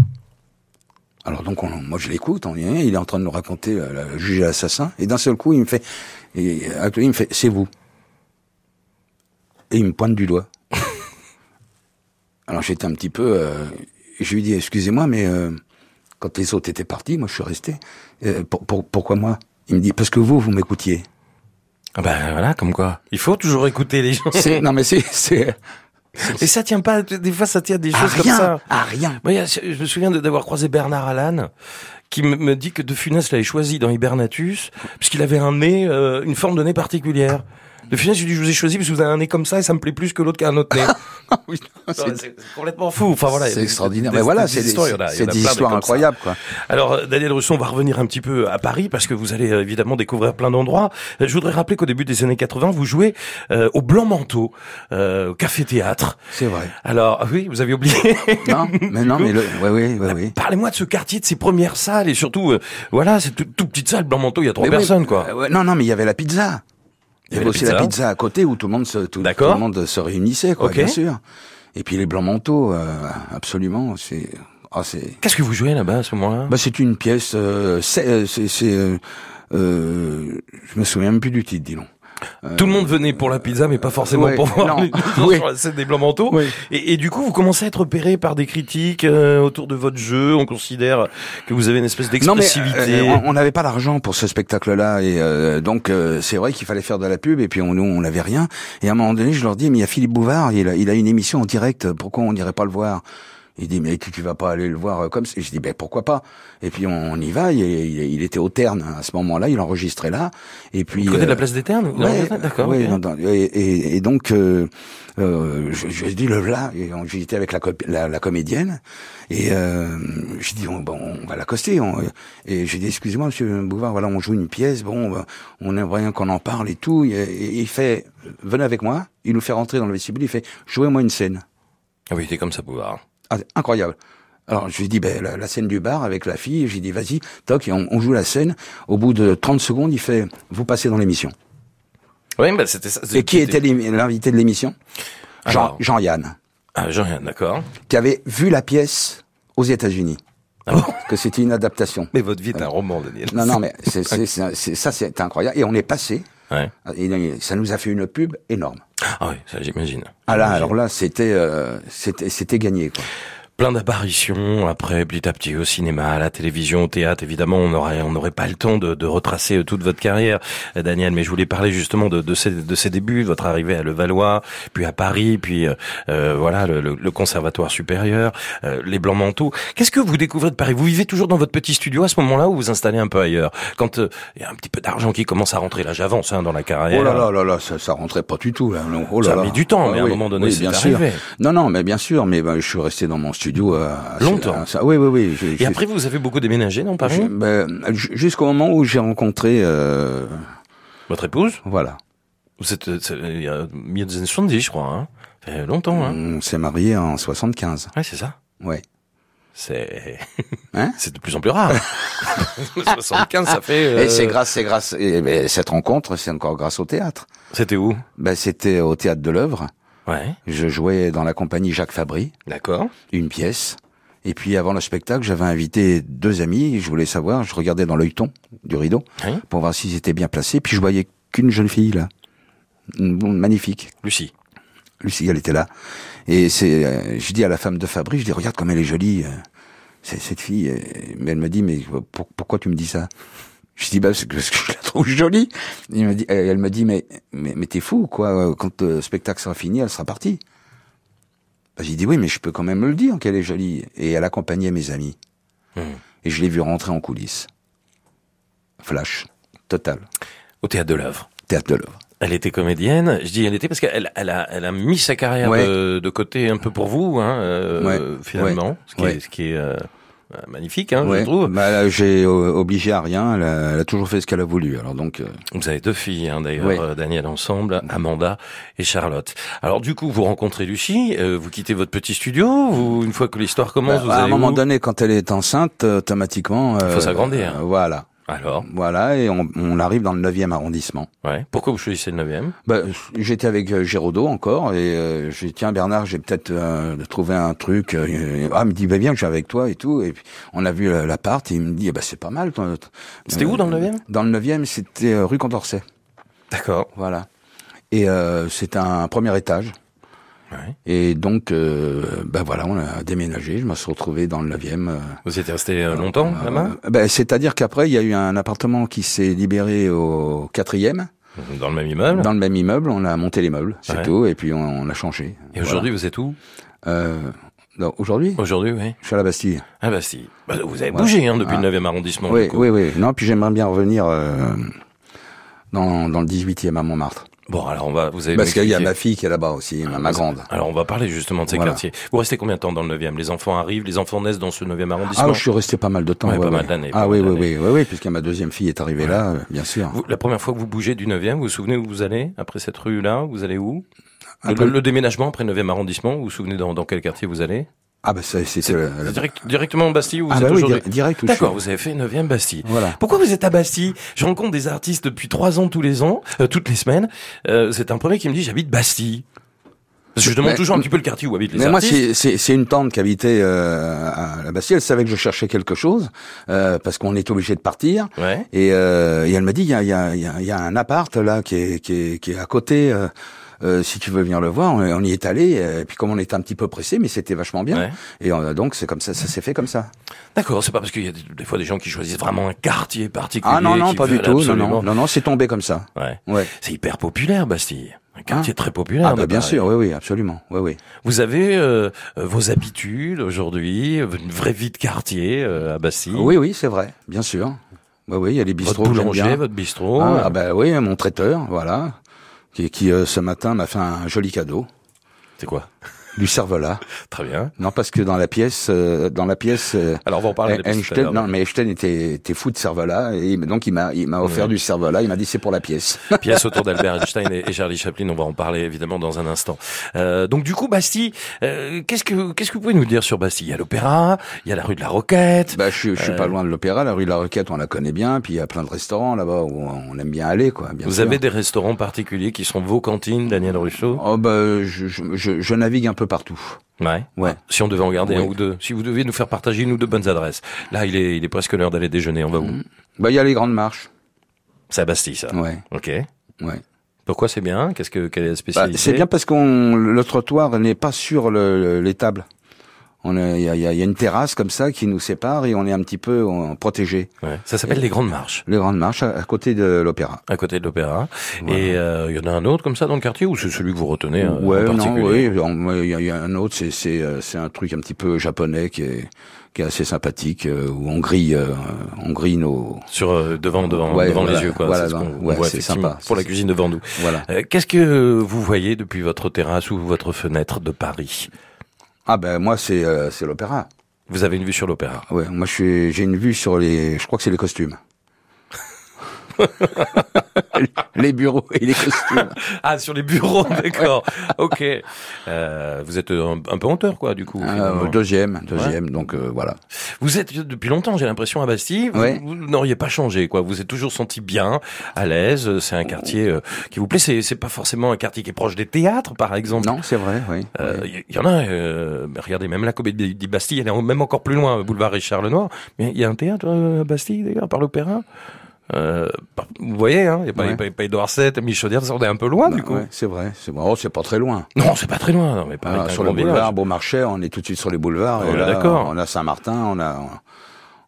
Alors donc, moi je l'écoute, on il est en train de nous raconter euh, le juge et l'assassin, et d'un seul coup, il me fait, et, il me fait, c'est vous. Et il me pointe du doigt. Alors j'étais un petit peu, euh, je lui dis, excusez-moi, mais euh, quand les autres étaient partis, moi je suis resté. pourquoi moi? Il me dit, parce que vous, vous m'écoutiez. Ah ben voilà, comme quoi. Il faut toujours écouter les gens. non mais c'est et ça tient pas, des fois ça tient des choses comme ça. À rien. je me souviens d'avoir croisé Bernard Allan, qui me dit que De Funès l'avait choisi dans Hibernatus, puisqu'il avait un nez, euh, une forme de nez particulière. De Funès, je lui dis, je vous ai choisi parce que vous avez un nez comme ça et ça me plaît plus que l'autre qui a un autre nez. oui, c'est complètement fou. Enfin voilà, c'est extraordinaire. Mais voilà, c'est des histoires, c'est des histoires incroyables, quoi. Alors, euh, Daniel Rousseau, on va revenir un petit peu à Paris parce que vous allez euh, évidemment découvrir plein d'endroits. Euh, je voudrais rappeler qu'au début des années 80, vous jouez euh, au Blanc Manteau, euh, au Café Théâtre. C'est vrai. Alors, ah oui, vous avez oublié. Non, mais non, mais le, ouais, oui, oui, oui. Parlez-moi de ce quartier, de ces premières salles et surtout, euh, voilà, c'est toute toute petite salle Blanc Manteau, il y a trois Mais oui, personnes, quoi. ouais, non, non, mais il y avait la pizza. Il y avait la aussi pizza. la pizza à côté où tout le monde se, tout, le monde se réunissait, quoi, bien sûr. Et puis les blancs manteaux, euh, absolument, c'est, c'est, Qu'est-ce que vous jouez là-bas à ce moment-là? Bah, c'est une pièce, euh, c'est, c'est, c'est, euh, euh, je me souviens même plus du titre, dis donc. Tout le monde venait pour la pizza, mais pas forcément ouais, pour voir les gens Oui. sur la scène des Blancs Manteaux. Oui. Et, et du coup, vous commencez à être repéré par des critiques euh, autour de votre jeu. On considère que vous avez une espèce d'expressivité. euh, on- on n'avait pas l'argent pour ce spectacle-là et euh, donc euh, c'est vrai qu'il fallait faire de la pub et puis on, nous on n'avait rien et à un moment donné je leur dis mais il y a Philippe Bouvard il a, il a une émission en direct pourquoi on n'irait pas le voir? Il dit mais tu, tu vas pas aller le voir euh, comme ça et je dis ben pourquoi pas? Et puis on, on y va il, il, il était au Terne à ce moment-là il enregistrait là et puis Du côté de euh, la place des Ternes Ouais, D'accord. ouais, et, et- et donc, euh, euh, je, je dis le là, et on- j'étais avec la, la, la comédienne, et euh, je dis on, bon, on va l'accoster. Et j'ai dit excusez-moi Monsieur Bouvard, voilà, on joue une pièce, bon, on, on aimerait bien qu'on en parle et tout. Et, et il fait venez avec moi, il nous fait rentrer dans le vestibule, il fait jouez-moi une scène. Ah oui, t'es comme ça, Bouvard. Ah, incroyable. Alors je lui dis ben, la, la scène du bar avec la fille, j'ai dit vas-y, toc, et on, on joue la scène. Au bout de 30 secondes, il fait vous passez dans l'émission. Oui, bah c'était ça. Et qui était l'invité de l'émission? Jean, Alors. Jean-Yann, Ah, Jean, d'accord. qui avait vu la pièce aux États-Unis, Ah bon? Que c'était une adaptation. Mais votre vie est un roman, Daniel. Non, non, mais c'est- ça, c'est incroyable. Et on est passé, Ouais. et ça nous a fait une pub énorme. Ah oui, ça j'imagine. Ah là, alors là, c'était, euh, c'était, c'était gagné, quoi. Plein d'apparitions après petit à petit au cinéma, à la télévision, au théâtre. Évidemment, on n'aurait on n'aurait pas le temps de, de retracer toute votre carrière, euh, Daniel. Mais je voulais parler justement de, de, ces, de ces débuts, de votre arrivée à Levallois, puis à Paris, puis euh, euh, voilà le, le, le conservatoire supérieur, euh, les blancs manteaux. Qu'est-ce que vous découvrez de Paris? Vous vivez toujours dans votre petit studio à ce moment-là ou vous vous installez un peu ailleurs? Quand euh, il y a un petit peu d'argent qui commence à rentrer, là j'avance hein, dans la carrière. Oh là là là là, ça, ça rentrait pas du tout là. Non, oh là Ça a là. mis du temps, Ah mais à un oui, moment donné, oui, c'est arrivé. sûr. Non, non, mais bien sûr, mais ben, je suis resté dans mon studio euh, Longtemps. à ça. Oui, oui, oui. Et après, vous avez beaucoup déménagé dans Paris ben, ju- jusqu'au moment où j'ai rencontré, euh, Votre épouse voilà, Vous êtes, euh, il y a milieu des années 70, je crois. Hein. Ça fait longtemps. Hein. on s'est marié en 75. Ouais, c'est ça. Ouais. C'est, Hein c'est de plus en plus rare. 75, ça fait. euh, Et c'est grâce, c'est grâce. Et, cette rencontre, c'est encore grâce au théâtre. C'était où? Ben, c'était au théâtre de l'œuvre. Ouais. Je jouais dans la compagnie Jacques Fabry, D'accord. une pièce. Et puis avant le spectacle, j'avais invité deux amis. Je voulais savoir. Je regardais dans l'œilleton du rideau pour voir s'ils étaient bien placés. Puis je voyais qu'une jeune fille là, Une- magnifique. Lucie. Lucie, elle était là. Et c'est, euh, je dis à la femme de Fabry, je dis regarde comme elle est jolie. euh, c'est cette fille. Mais elle me dit mais pour- pourquoi tu me dis ça? Je dis bah parce que, parce que je la trouve jolie. Et elle me dit, elle me dit mais mais, mais t'es fou quoi? Quand le spectacle sera fini, elle sera partie. Bah, J'ai dit oui mais je peux quand même le dire qu'elle est jolie. Et elle accompagnait mes amis. Hmm. Et je l'ai vue rentrer en coulisses. Flash total. Au théâtre de l'œuvre. Théâtre de l'œuvre. Elle était comédienne. Je dis elle était parce qu'elle elle a, elle a mis sa carrière Ouais. de, de côté un peu pour vous, hein, euh, Ouais. finalement. Ouais. Ce qui est, ce qui est euh, euh, magnifique, hein, Ouais. je trouve. Bah, là, j'ai euh, obligé à rien. Elle a, elle a toujours fait ce qu'elle a voulu. Alors donc. euh, Vous avez deux filles, hein, d'ailleurs, Oui. euh, Daniel ensemble, Amanda et Charlotte. Alors du coup, vous rencontrez Lucie, euh, vous quittez votre petit studio, vous, une fois que l'histoire commence, vous Bah, à un moment où? donné, quand elle est enceinte, euh, automatiquement. Il faut s'agrandir. voilà, Alors, voilà, et on, on arrive dans le 9e arrondissement. ouais. Pourquoi vous choisissez le 9e Bah, j'étais avec euh, Géraudot encore, et euh, j'ai dit tiens Bernard, j'ai peut-être euh, trouvé un truc. euh, ah, il me dit bah viens, je suis avec toi et tout. Et puis on a vu la- l'appart, et il me dit eh ben c'est pas mal. toi. C'était où dans le 9e Dans le 9e, c'était euh, rue Condorcet. D'accord. Voilà. Et euh, c'est un premier étage. Ouais. Et donc, euh, ben voilà, on a déménagé. Je me suis retrouvé dans le 9e. euh, Vous étiez resté euh, longtemps là-bas Euh, ben, C'est-à-dire qu'après, il y a eu un appartement qui s'est libéré au quatrième, Dans le même immeuble dans le même immeuble. On a monté les meubles, c'est Ouais. tout, et puis on, on a changé. Et aujourd'hui, vous êtes où. Euh, non, Aujourd'hui, Aujourd'hui, oui. je suis à la Bastille. Ah bah si. Bah, vous avez Voilà. bougé hein, depuis Ah. le 9e arrondissement. oui, du coup. oui, oui. Non, puis j'aimerais bien revenir euh, dans, dans le 18e à Montmartre. Bon, alors on va, vous avez Parce qu'il y a ma fille qui est là-bas aussi, ma, ma grande. Alors on va parler justement de ces Voilà. quartiers. Vous restez combien de temps dans le 9e Les enfants arrivent, les enfants naissent dans ce 9e arrondissement? Ah, je suis resté pas mal de temps. Ouais, ouais, pas ouais. mal d'années, Ah oui, oui, oui, oui, oui, puisque ma deuxième fille est arrivée là, euh, bien sûr. Vous- La première fois que vous bougez du 9e, vous vous souvenez où vous allez après cette rue-là? Vous allez où? Le, Après- le- le déménagement après le 9e arrondissement, vous vous souvenez dans, dans quel quartier vous allez? Ah bah le- le- Direct- Directement en Bastille où vous Ah êtes bah oui, aujourd'hui di- direct D'accord, vous avez fait 9e Bastille. Voilà. Pourquoi vous êtes à Bastille? Je rencontre des artistes depuis trois ans tous les ans, euh, toutes les semaines. Euh, c'est un premier qui me dit j'habite Bastille. Parce que je demande Mais- toujours un petit peu le quartier où habitent les Mais moi, artistes. c'est- c'est c'est une tante qui habitait euh, à la Bastille. Elle savait que je cherchais quelque chose euh, parce qu'on est obligé de partir. Ouais. Et, euh, et elle m'a dit il y a, il y, a, il y, a, y a un appart là qui est, qui est, qui est à côté. Euh, euh, si tu veux venir le voir, on, on y est allé. euh, Et puis comme on était un petit peu pressé, mais c'était vachement bien. Ouais. Et euh, donc c'est comme ça, ça s'est fait comme ça. D'accord, c'est pas parce qu'il y a des, fois des gens qui choisissent vraiment un quartier particulier. Ah non non pas du tout. Non absolument- non non non, c'est tombé comme ça. Ouais. Ouais. C'est hyper populaire Bastille. Un quartier très populaire. Ah bah bien sûr, oui oui absolument, oui oui. Vous avez euh, euh, vos habitudes aujourd'hui, euh, une vraie vie de quartier euh, à Bastille? Oui oui c'est vrai, bien sûr. Oui oui, il y a les Votre bistrots j'aime boulanger, votre bistrot. Ah, euh, ah bah oui, mon traiteur, voilà, qui, qui euh, ce matin m'a fait un joli cadeau, C'est quoi? Du cervelas. Très bien. Non, parce que dans la pièce, euh, dans la pièce, euh, Alors on va en parler. Einstein, non, mais Einstein était, était fou de cervelas, et donc il m'a, il m'a offert du cervelas. Il m'a dit c'est pour la pièce. Pièce autour d'Albert Einstein et et Charlie Chaplin. On va en parler évidemment dans un instant. Euh, donc du coup, Bastille, euh, qu'est-ce que qu'est-ce que vous pouvez nous dire sur Bastille? Il y a l'Opéra, il y a la rue de la Roquette. bah, je, je suis Euh. pas loin de l'opéra, la rue de la Roquette, on la connaît bien, puis il y a plein de restaurants là-bas où on aime bien aller, quoi. Bien vous sûr. avez des restaurants particuliers qui sont vos cantines, Daniel Russo Oh bah, je, je navigue un peu partout. Ouais. Ouais. Si on devait en garder Oui. un ou deux, si vous deviez nous faire partager une ou deux bonnes adresses. Là, il est il est presque l'heure d'aller déjeuner. On va où? Bah, il y a les grandes marches. C'est à Bastille, ça. Ouais, Ok. ouais. Pourquoi c'est bien? Qu'est-ce que quelle est la Bah, spécialité? c'est bien parce qu'on le trottoir n'est pas sur le, le- les tables. Il y y y a une terrasse comme ça qui nous sépare et on est un petit peu protégé. Ouais. Ça s'appelle les grandes marches. Les grandes marches à, à côté de l'opéra. à côté de l'opéra. Voilà. Et euh, il y en a un autre comme ça dans le quartier ou c'est celui que vous retenez euh, ouais, en non, particulier oui. on- ouais, Il y, y a un autre, c'est c'est euh, c'est un truc un petit peu japonais qui est qui est assez sympathique euh, où on grille euh, on grille nos Sur euh, devant devant Ouais, devant voilà, les yeux quoi. voilà, c'est ce non, ouais, sympa, pour la cuisine devant nous. voilà. Qu'est-ce que vous voyez depuis votre terrasse ou votre fenêtre de Paris? Ah ben moi c'est euh, c'est l'opéra. Vous avez une vue sur l'opéra. Ouais, moi je suis j'ai une vue sur les je crois que c'est les costumes. les bureaux et les costumes. Ah sur les bureaux, d'accord. ok. Euh, vous êtes un, un peu hauteur quoi du coup. Euh, deuxième, deuxième, donc euh, voilà. Vous êtes depuis longtemps, j'ai l'impression, à Bastille. Vous, Ouais. vous n'auriez pas changé, quoi. Vous êtes toujours senti bien, à l'aise. C'est un quartier euh, qui vous plaît. C'est, c'est pas forcément un quartier qui est proche des théâtres, par exemple. Non, c'est vrai, oui. Euh. Il y, en a. euh, regardez, même la comédie de Bastille, elle est même encore plus loin, boulevard Richard Lenoir. Mais il y a un théâtre à Bastille, d'ailleurs, par l'opéra? Euh, par- vous voyez, hein, il n'y a pas, a Édouard VII, Michaudière, on est un peu loin, du coup. Ouais, c'est vrai, c'est. Oh, c'est pas très loin. Non, c'est pas très loin, non, mais Paris Ah, sur le boulevard village. Beaumarchais, on est tout de suite sur les boulevards. On d'accord. A Saint-Martin, on a,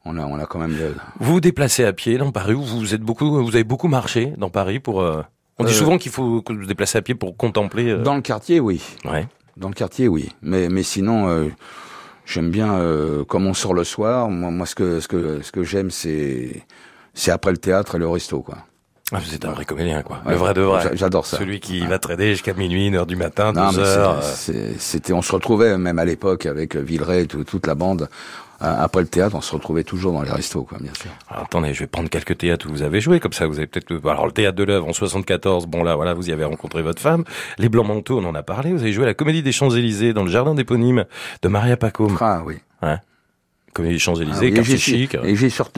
on a, on a quand même. Vous vous déplacez à pied dans Paris ou vous êtes beaucoup, vous avez beaucoup marché dans Paris pour. euh, On dit Euh, souvent qu'il faut vous déplacez à pied pour contempler. euh, Dans le quartier, oui. Ouais. Dans le quartier, oui. Mais, mais sinon, euh, j'aime bien euh, comme on sort le soir. Moi, moi ce que, ce que, ce que j'aime, c'est, c'est après le théâtre et le resto, quoi. Ah, vous êtes un vrai comédien, quoi. Ouais, le vrai de vrai. j'a- J'adore ça. Celui qui va trader jusqu'à minuit, une heure du matin, Non, deux mais heures. c'est- euh, c'est- c'était, on se retrouvait même à l'époque avec Villeray, et tout- toute la bande. Euh, Après le théâtre, on se retrouvait toujours dans les restos, quoi, bien sûr. Alors, attendez, je vais prendre quelques théâtres où vous avez joué, comme ça vous avez peut-être... Alors le théâtre de l'œuvre en 74, bon là, voilà, vous y avez rencontré votre femme. Les Blancs Manteaux, on en a parlé. Vous avez joué à la Comédie des Champs-Élysées dans le jardin d'éponyme de Maria Pacôme. Ah oui. Comédie des Ah Champs-Élysées, oui, et suis-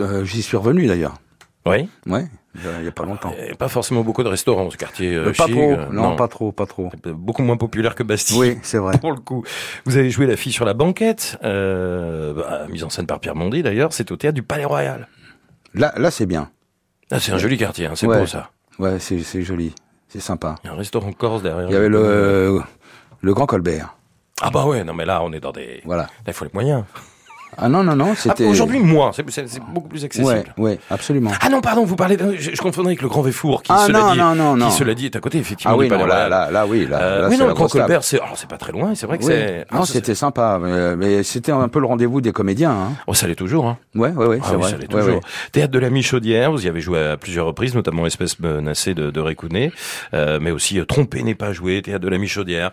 euh, j'y suis revenu d'ailleurs. Oui. Ouais, il y a pas longtemps. Et pas forcément beaucoup de restaurants, ce quartier euh, Euh, pas chic, trop, euh, non, pas trop, pas trop. Beaucoup moins populaire que Bastille. Oui, c'est vrai. Pour le coup, vous avez joué La fille sur la banquette, euh, bah, mise en scène par Pierre Mondy d'ailleurs, c'est au théâtre du Palais Royal. Là, là, c'est bien. Ah, c'est un joli quartier, hein, c'est Ouais. beau ça. Ouais, c'est, c'est joli, c'est sympa. Il y a un restaurant corse derrière. Il y avait le, le Grand Colbert. Ah bah ouais, non mais là on est dans des... Voilà. Là, il faut les moyens. Ah non, non, non, Ah, c'était... Aujourd'hui, moins. C'est beaucoup plus accessible. Ouais, ouais, absolument. Ah non, pardon, vous parlez. de- Je, je confondais avec le Grand Véfour, qui Ah cela non, dit, non, non, qui cela dit est à côté effectivement Ah oui, non, là, là, là, oui, là, Euh, là, oui, non, le Grand. Colbert, c'est, c'est pas très loin. C'est vrai que Oui. c'est. Non, ah, c'était sympa, mais, mais c'était un peu le rendez-vous des comédiens. Hein. Oh, ça l'est toujours. Hein. Ouais, ouais, ouais, Ah c'est oui, vrai. ça l'est toujours. ouais. Théâtre de la Michaudière, vous y avez joué à plusieurs reprises, notamment Espèce menacée de, de Récounet, euh, mais aussi euh, Tromper n'est pas joué, Théâtre de la Michaudière.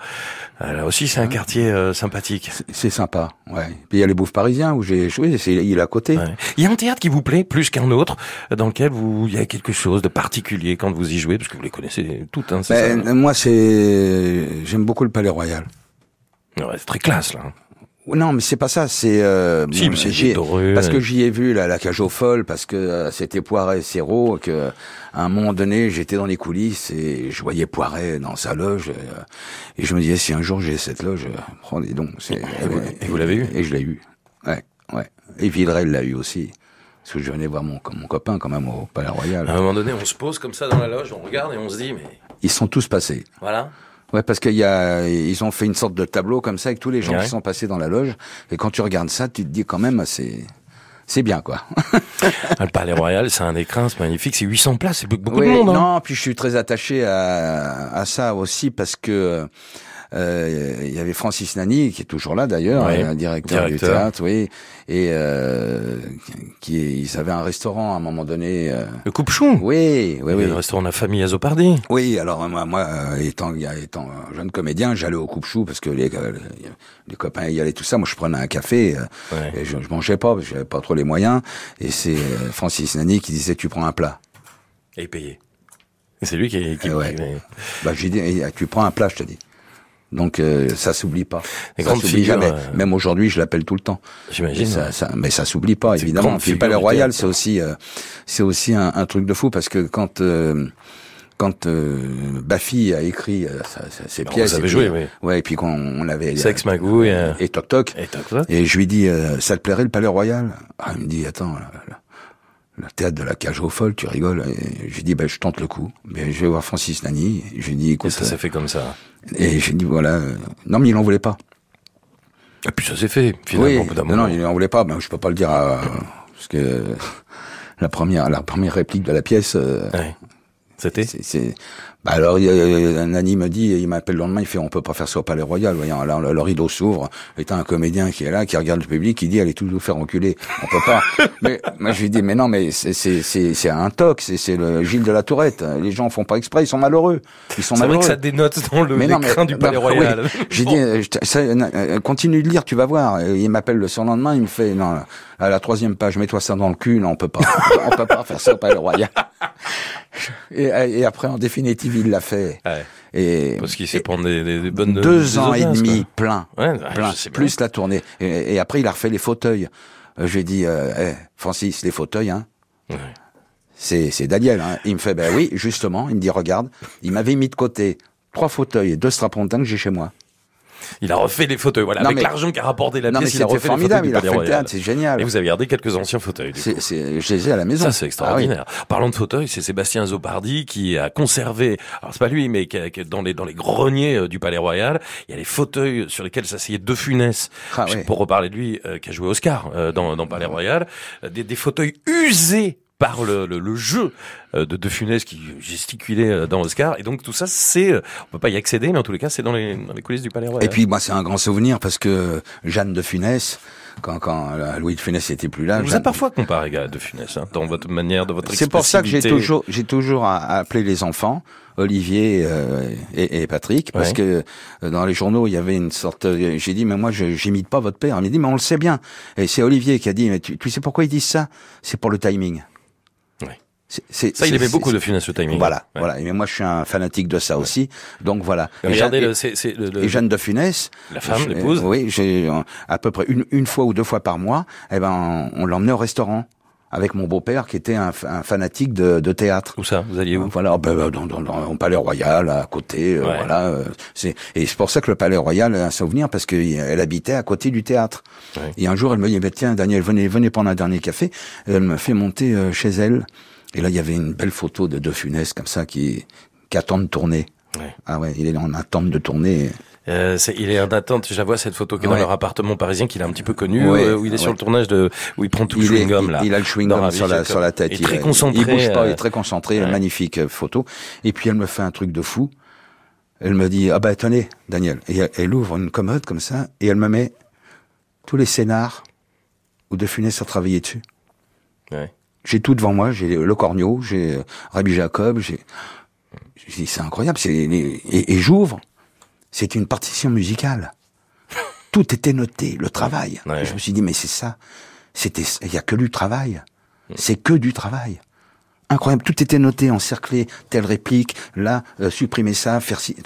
Euh, là aussi, c'est un quartier euh, sympathique. C'est- C'est sympa, ouais. Puis il y a les Bouffes Parisiens où j'ai joué, c'est il est à côté. Ouais. Il y a un théâtre qui vous plaît plus qu'un autre, euh, dans lequel vous, il y a quelque chose de particulier quand vous y jouez, parce que vous les connaissez toutes, hein, Ben, ça. moi, c'est j'aime beaucoup le Palais Royal. Ouais, c'est très classe, là. Non, mais c'est pas ça. C'est euh, Si, bon, c'est j'y ai- doré, parce que j'y ai vu la, la cage aux folles, parce que euh, c'était Poiret Serrault, que à un moment donné, j'étais dans les coulisses et je voyais Poiret dans sa loge, euh, et je me disais si un jour j'ai cette loge, euh, prenez donc. C'est- Et vous- et vous l'avez eu? Et je l'ai eu. Ouais, ouais. Et Villeray l'a eu aussi. Parce que je venais voir mon, mon copain quand même au Palais Royal. À un moment donné, on se pose comme ça dans la loge, on regarde et on se dit, mais Ils sont tous passés. voilà. Ouais, parce qu'il y a, ils ont fait une sorte de tableau comme ça avec tous les gens Ouais. qui sont passés dans la loge. Et quand tu regardes ça, tu te dis quand même, c'est, c'est bien, quoi. Le Palais Royal, c'est un écrin, c'est magnifique, c'est 800 places, c'est beaucoup Oui, de monde. Hein. Non, puis je suis très attaché à, à ça aussi parce que il y avait Francis Nani qui est toujours là d'ailleurs, un directeur, du théâtre, oui, et euh, qui ils avaient un restaurant à un moment donné. euh, Le coupe-chou. oui, oui, oui. Le restaurant de la famille Azopardi. Oui, alors moi, moi euh, étant, étant un jeune comédien, j'allais au coupe-chou parce que les, euh, les copains y allaient tout ça. Moi, je prenais un café euh, Ouais. et je, je mangeais pas parce que j'avais pas trop les moyens. Et c'est euh, Francis Nani qui disait tu prends un plat. Et payé. Et c'est lui qui, qui, Eh ouais. Bah j'ai dit eh, tu prends un plat, je te dis. Donc euh, ça s'oublie pas. Les ça grandes s'oublie figures, jamais. euh, Même aujourd'hui, je l'appelle tout le temps. J'imagine. Et Ça, ça, mais ça s'oublie pas évidemment. Puis Palais Royal, c'est aussi, euh, c'est aussi un, un truc de fou parce que quand euh, quand euh, Baffy a écrit euh, ses Bah, pièces, avez et joué, oui. ouais, et puis qu'on on avait Sex Magouille. et Toc Toc, Et toc, toc. et je lui dis, euh, ça te plairait le Palais Royal? Ah, Il me dit, attends, là, là, le théâtre de la cage aux folles, tu rigoles? Et je lui dis, ben, je tente le coup. Mais je vais voir Francis Nani. Et je lui dis, Et écoute, ça s'est fait comme ça. Et je lui dis, voilà, euh, non, mais il en voulait pas. Et puis ça s'est fait, finalement, oui, au bout d'un non, il en voulait pas. Ben, je peux pas le dire à, parce que la première, la première réplique de la pièce, euh, Ouais. C'était bah alors, il y a- Nani me dit, il m'appelle le lendemain, il fait, on peut pas faire ça au Palais Royal, voyons, là, le, le rideau s'ouvre, et t'as un comédien qui est là, qui regarde le public, qui dit, allez tous nous faire enculer, on peut pas. mais, moi, je lui dis, mais non, mais c'est, c'est, c'est, c'est un toc, c'est, c'est le Gilles de la Tourette, les gens font pas exprès, ils sont malheureux, ils sont C'est vrai malheureux. que ça dénote dans le Mais non, mais- du Palais non, Royal. oui. J'ai dit, euh, ça, euh, continue de lire, tu vas voir. Et il m'appelle le surlendemain, il me fait, non, à la troisième page, mets-toi ça dans le cul, non, on peut pas, on peut pas faire ça au Palais Royal. Et, et après, en définitive, il l'a fait. Ouais. Et, Parce qu'il s'est prendre des, bonnes deux des ans et demi, plein, Ouais, plein, plus la tournée. Et, et après, il a refait les fauteuils. Euh, Je lui ai dit, euh, Eh, Francis, les fauteuils, hein, Ouais. c'est c'est Daniel. Hein. Il me fait, ben oui, justement. Il me dit, regarde, il m'avait mis de côté trois fauteuils et deux strapontins que j'ai chez moi. Il a refait les fauteuils, voilà. Non, Avec mais- l'argent qu'a rapporté la non, mais pièce, il a c'était refait formidable. les Il a refait le c'est génial. Et vous avez gardé quelques anciens fauteuils. C'est, c'est, je les ai à la maison. Ça, c'est Ah oui. extraordinaire. Parlons de fauteuils, c'est Sébastien Zopardi qui a conservé, alors c'est pas lui, mais qui a- qui a- dans les, dans les greniers euh, du Palais Royal, il y a les fauteuils sur lesquels s'asseyait De Funès, Ah pour reparler de lui, euh, qui a joué Oscar euh, dans, dans Palais Royal, euh, des, des fauteuils usés par le, le, le jeu euh, de De Funès qui gesticulait euh, dans Oscar. Et donc tout ça, c'est, euh, on peut pas y accéder, mais en tous les cas, c'est dans les, dans les coulisses du Palais Royal. Et puis, moi, c'est un grand souvenir parce que Jeanne de Funès, quand, quand Louis de Funès n'était plus là. vous a Jeanne- parfois comparé à De Funès, hein, dans votre manière, de votre C'est pour ça que j'ai toujours, j'ai toujours a- appelé les enfants, Olivier euh, et, et Patrick, parce Ouais. que euh, dans les journaux il y avait une sorte. euh, J'ai dit mais moi je j'imite pas votre père. Il m'a dit mais on le sait bien. Et c'est Olivier qui a dit mais tu, tu sais pourquoi ils disent ça? C'est pour le timing. C'est- Ça, il aimait beaucoup De Funès, le timing. Voilà, Ouais. voilà. Et moi je suis un fanatique de ça aussi. Donc voilà. Et Regardez, Jeanne- le, c'est, c'est le, le- et Jeanne de Funès, la femme, je- l'épouse. Oui, j'ai euh, à peu près une, une fois ou deux fois par mois. Eh ben, on, on l'emmenait au restaurant avec mon beau-père qui était un, fa- un fanatique de, de théâtre. Où ça Vous alliez où? Voilà, ben, ben, dans, dans, dans, au Palais Royal, à côté, euh, voilà. euh, c'est et c'est pour ça que le Palais Royal a un souvenir parce qu'elle habitait à côté du théâtre. Ouais. Et un jour, elle me dit, ben, tiens, Daniel, venez, venez prendre un dernier café. Et elle me fait monter euh, chez elle. Et là, il y avait une belle photo de De Funès comme ça qui qui attend de tourner. Ouais. Ah ouais, il est en attente de tourner. Euh, c'est- il est en attente. Je la vois cette photo qui est dans leur appartement parisien qu'il a un petit peu connu, Ouais, euh, où il est sur le tournage de où il prend tout le il, est- chewing gum là. il a le chewing gum sur la, Jacob. sur la tête. Il, très il- concentré, Il bouge pas, euh, il est très concentré. ouais. Magnifique euh, photo. Et puis elle me fait un truc de fou. Elle me dit ah bah tenez Daniel. Et elle, elle ouvre une commode comme ça et elle me met tous les scénars où De Funès a travaillé dessus. Ouais. J'ai tout devant moi. J'ai Le Cornio, j'ai euh, Rabbi Jacob, j'ai. J'ai dit c'est incroyable. C'est et, et j'ouvre. C'est une partition musicale. Tout était noté, le travail. Ouais. Je me suis dit mais c'est ça. C'était il y a que du travail. C'est que du travail. Incroyable, tout était noté, encerclé, telle réplique, là, euh, supprimer ça, faire ci.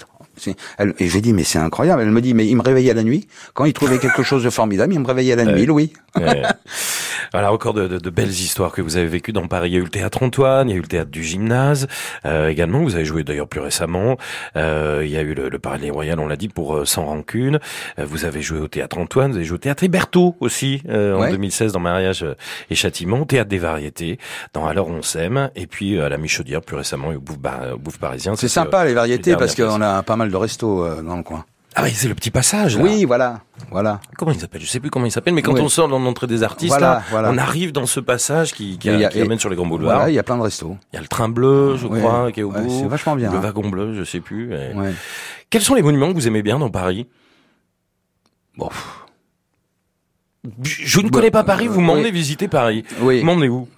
Elle, et j'ai dit, mais c'est incroyable. Elle me dit, mais il me réveillait la nuit. Quand il trouvait quelque chose de formidable, il me réveillait la nuit, Louis. Ouais. Voilà encore de, de- de belles histoires que vous avez vécues dans Paris. Il y a eu le théâtre Antoine, il y a eu le théâtre du gymnase euh, également. Vous avez joué d'ailleurs plus récemment. Euh, il y a eu le, le Palais Royal, on l'a dit, pour euh, Sans Rancune. Euh, vous avez joué au théâtre Antoine, vous avez joué au théâtre Héberto aussi euh, en Ouais. 2016 dans Mariage et Châtiment, au théâtre des variétés, dans Alors on s'aime, et puis euh, à la Michaudière plus récemment et au Bouffe, Bar- au Bouffe Parisien. C'est sympa, les variétés, parce qu'on a pas mal de restos euh, dans le coin. Ah oui, c'est le petit passage. Là. Oui, voilà, voilà. Comment il s'appelle? Je sais plus comment il s'appelle, mais quand Oui. on sort dans l'entrée des artistes, Voilà, là, voilà. on arrive dans ce passage qui, qui, a- et- amène sur les grands boulevards. Voilà, il y a plein de restos. Il y a le train bleu, je crois, qui est au ouais, bout. c'est vachement bien, Le hein. wagon bleu, je sais plus. et- Ouais. Quels sont les monuments que vous aimez bien dans Paris? Bon, Je ne connais pas Paris, vous euh, m'emmenez oui. visiter Paris. oui. Vous m'emmenez où?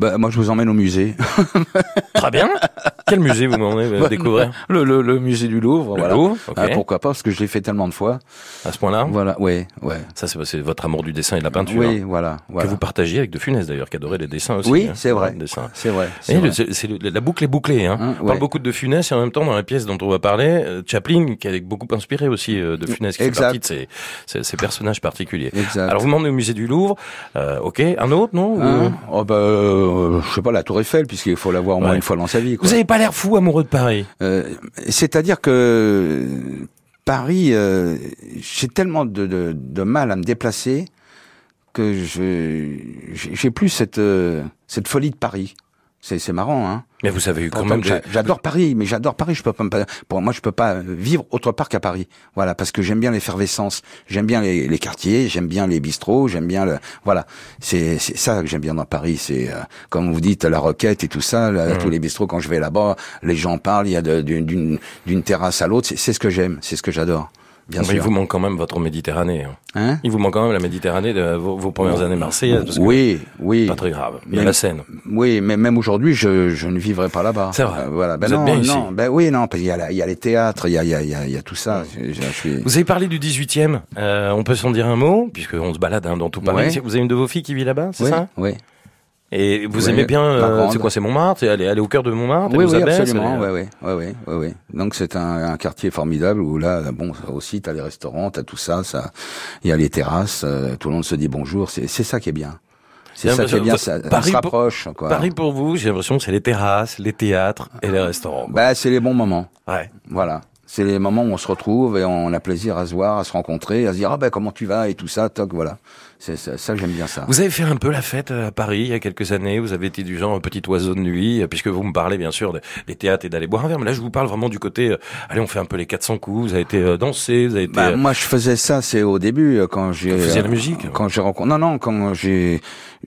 Bah, moi, je vous emmène au musée. Très bien. Quel musée vous m'emmenez euh, découvrir le, le, le musée du Louvre, Le voilà. Louvre. Ah, pourquoi pas, parce que je l'ai fait tellement de fois. À ce point-là Voilà, ouais, ouais. Ça, c'est votre amour du dessin et de la peinture. Oui, hein, voilà, Que vous partagiez avec De Funès d'ailleurs, qui adorait les dessins aussi. Oui, hein, c'est vrai. C'est vrai. C'est la boucle est bouclée. Hein. Hein, On parle beaucoup de De Funès et en même temps dans la pièce dont on va parler, euh, Chaplin qui a beaucoup inspiré aussi euh, De Funès, qui fait Exact. partie de ces, ces, ces personnages particuliers. Exact. Alors vous m'emmenez au musée du Louvre, euh, ok, un autre non Ou- Hein? Oh bah, euh, je sais pas, la Tour Eiffel, puisqu'il faut la voir au moins Ouais. une fois dans sa vie. quoi. Vous avez pas l'air fou amoureux de Paris. Euh, C'est-à-dire que Paris, euh, j'ai tellement de, de, de mal à me déplacer que je j'ai plus cette euh, cette folie de Paris. C'est c'est marrant, hein. Mais vous avez eu quand même... J'adore Paris, mais j'adore Paris. Je peux pas, pour moi, je peux pas vivre autre part qu'à Paris. Voilà, parce que j'aime bien l'effervescence, j'aime bien les, les quartiers, j'aime bien les bistrots, j'aime bien le. Voilà, c'est ça que j'aime bien dans Paris. C'est euh, comme vous dites la Roquette et tout ça, là, Mhm. tous les bistrots. Quand je vais là-bas, les gens parlent. Il y a d'une terrasse à l'autre. C'est- C'est ce que j'aime, c'est ce que j'adore. Bien Mais il sûr. vous manque quand même votre Méditerranée. hein. Hein Il vous manque quand même la Méditerranée de vos, vos premières années marseillaises. Parce que Oui, oui. Pas très grave. Il y a Mais- la Seine. Oui, mais même aujourd'hui, je, je ne vivrai pas là-bas. C'est vrai. Euh, voilà. Ben Vous êtes non, bien non. ici. Ben oui, non. parce qu'il y a, il y a les théâtres, il y a, il y a, il y a, il y a tout ça. Je, je suis. Vous avez parlé du 18e. Euh, on peut s'en dire un mot, puisqu'on se balade hein, dans tout Paris. Ouais. Vous avez une de vos filles qui vit là-bas, c'est oui, ça? oui. Et vous Ouais, aimez bien, euh, c'est quoi, c'est Montmartre? Elle est, elle est au cœur de Montmartre Oui, oui, abaisse, absolument. est- Oui, oui, oui, oui, oui. Donc c'est un, un quartier formidable où là, bon, aussi, t'as les restaurants, t'as tout ça, ça, il y a les terrasses, euh, tout le monde se dit bonjour. C'est, c'est ça qui est bien. C'est ça qui est bien. Ça, Paris se pour- rapproche, quoi. Paris pour vous, j'ai l'impression que c'est les terrasses, les théâtres et les restaurants. quoi. Bah, c'est les bons moments. Ouais. Voilà. C'est les moments où on se retrouve et on a plaisir à se voir, à se rencontrer, à se dire ah ben comment tu vas et tout ça, toc, voilà. C'est ça, ça, j'aime bien ça. Vous avez fait un peu la fête à Paris il y a quelques années. Vous avez été du genre un petit oiseau de nuit, puisque vous me parlez bien sûr de- des théâtres et d'aller boire un verre. Mais là, je vous parle vraiment du côté. euh, allez, on fait un peu les 400 coups. Vous avez été euh, dansé, vous avez été. Bah, euh, moi, je faisais ça, c'est au début, quand j'ai... Vous faisiez la musique Quand j'ai rencontré... Non, non, quand j'ai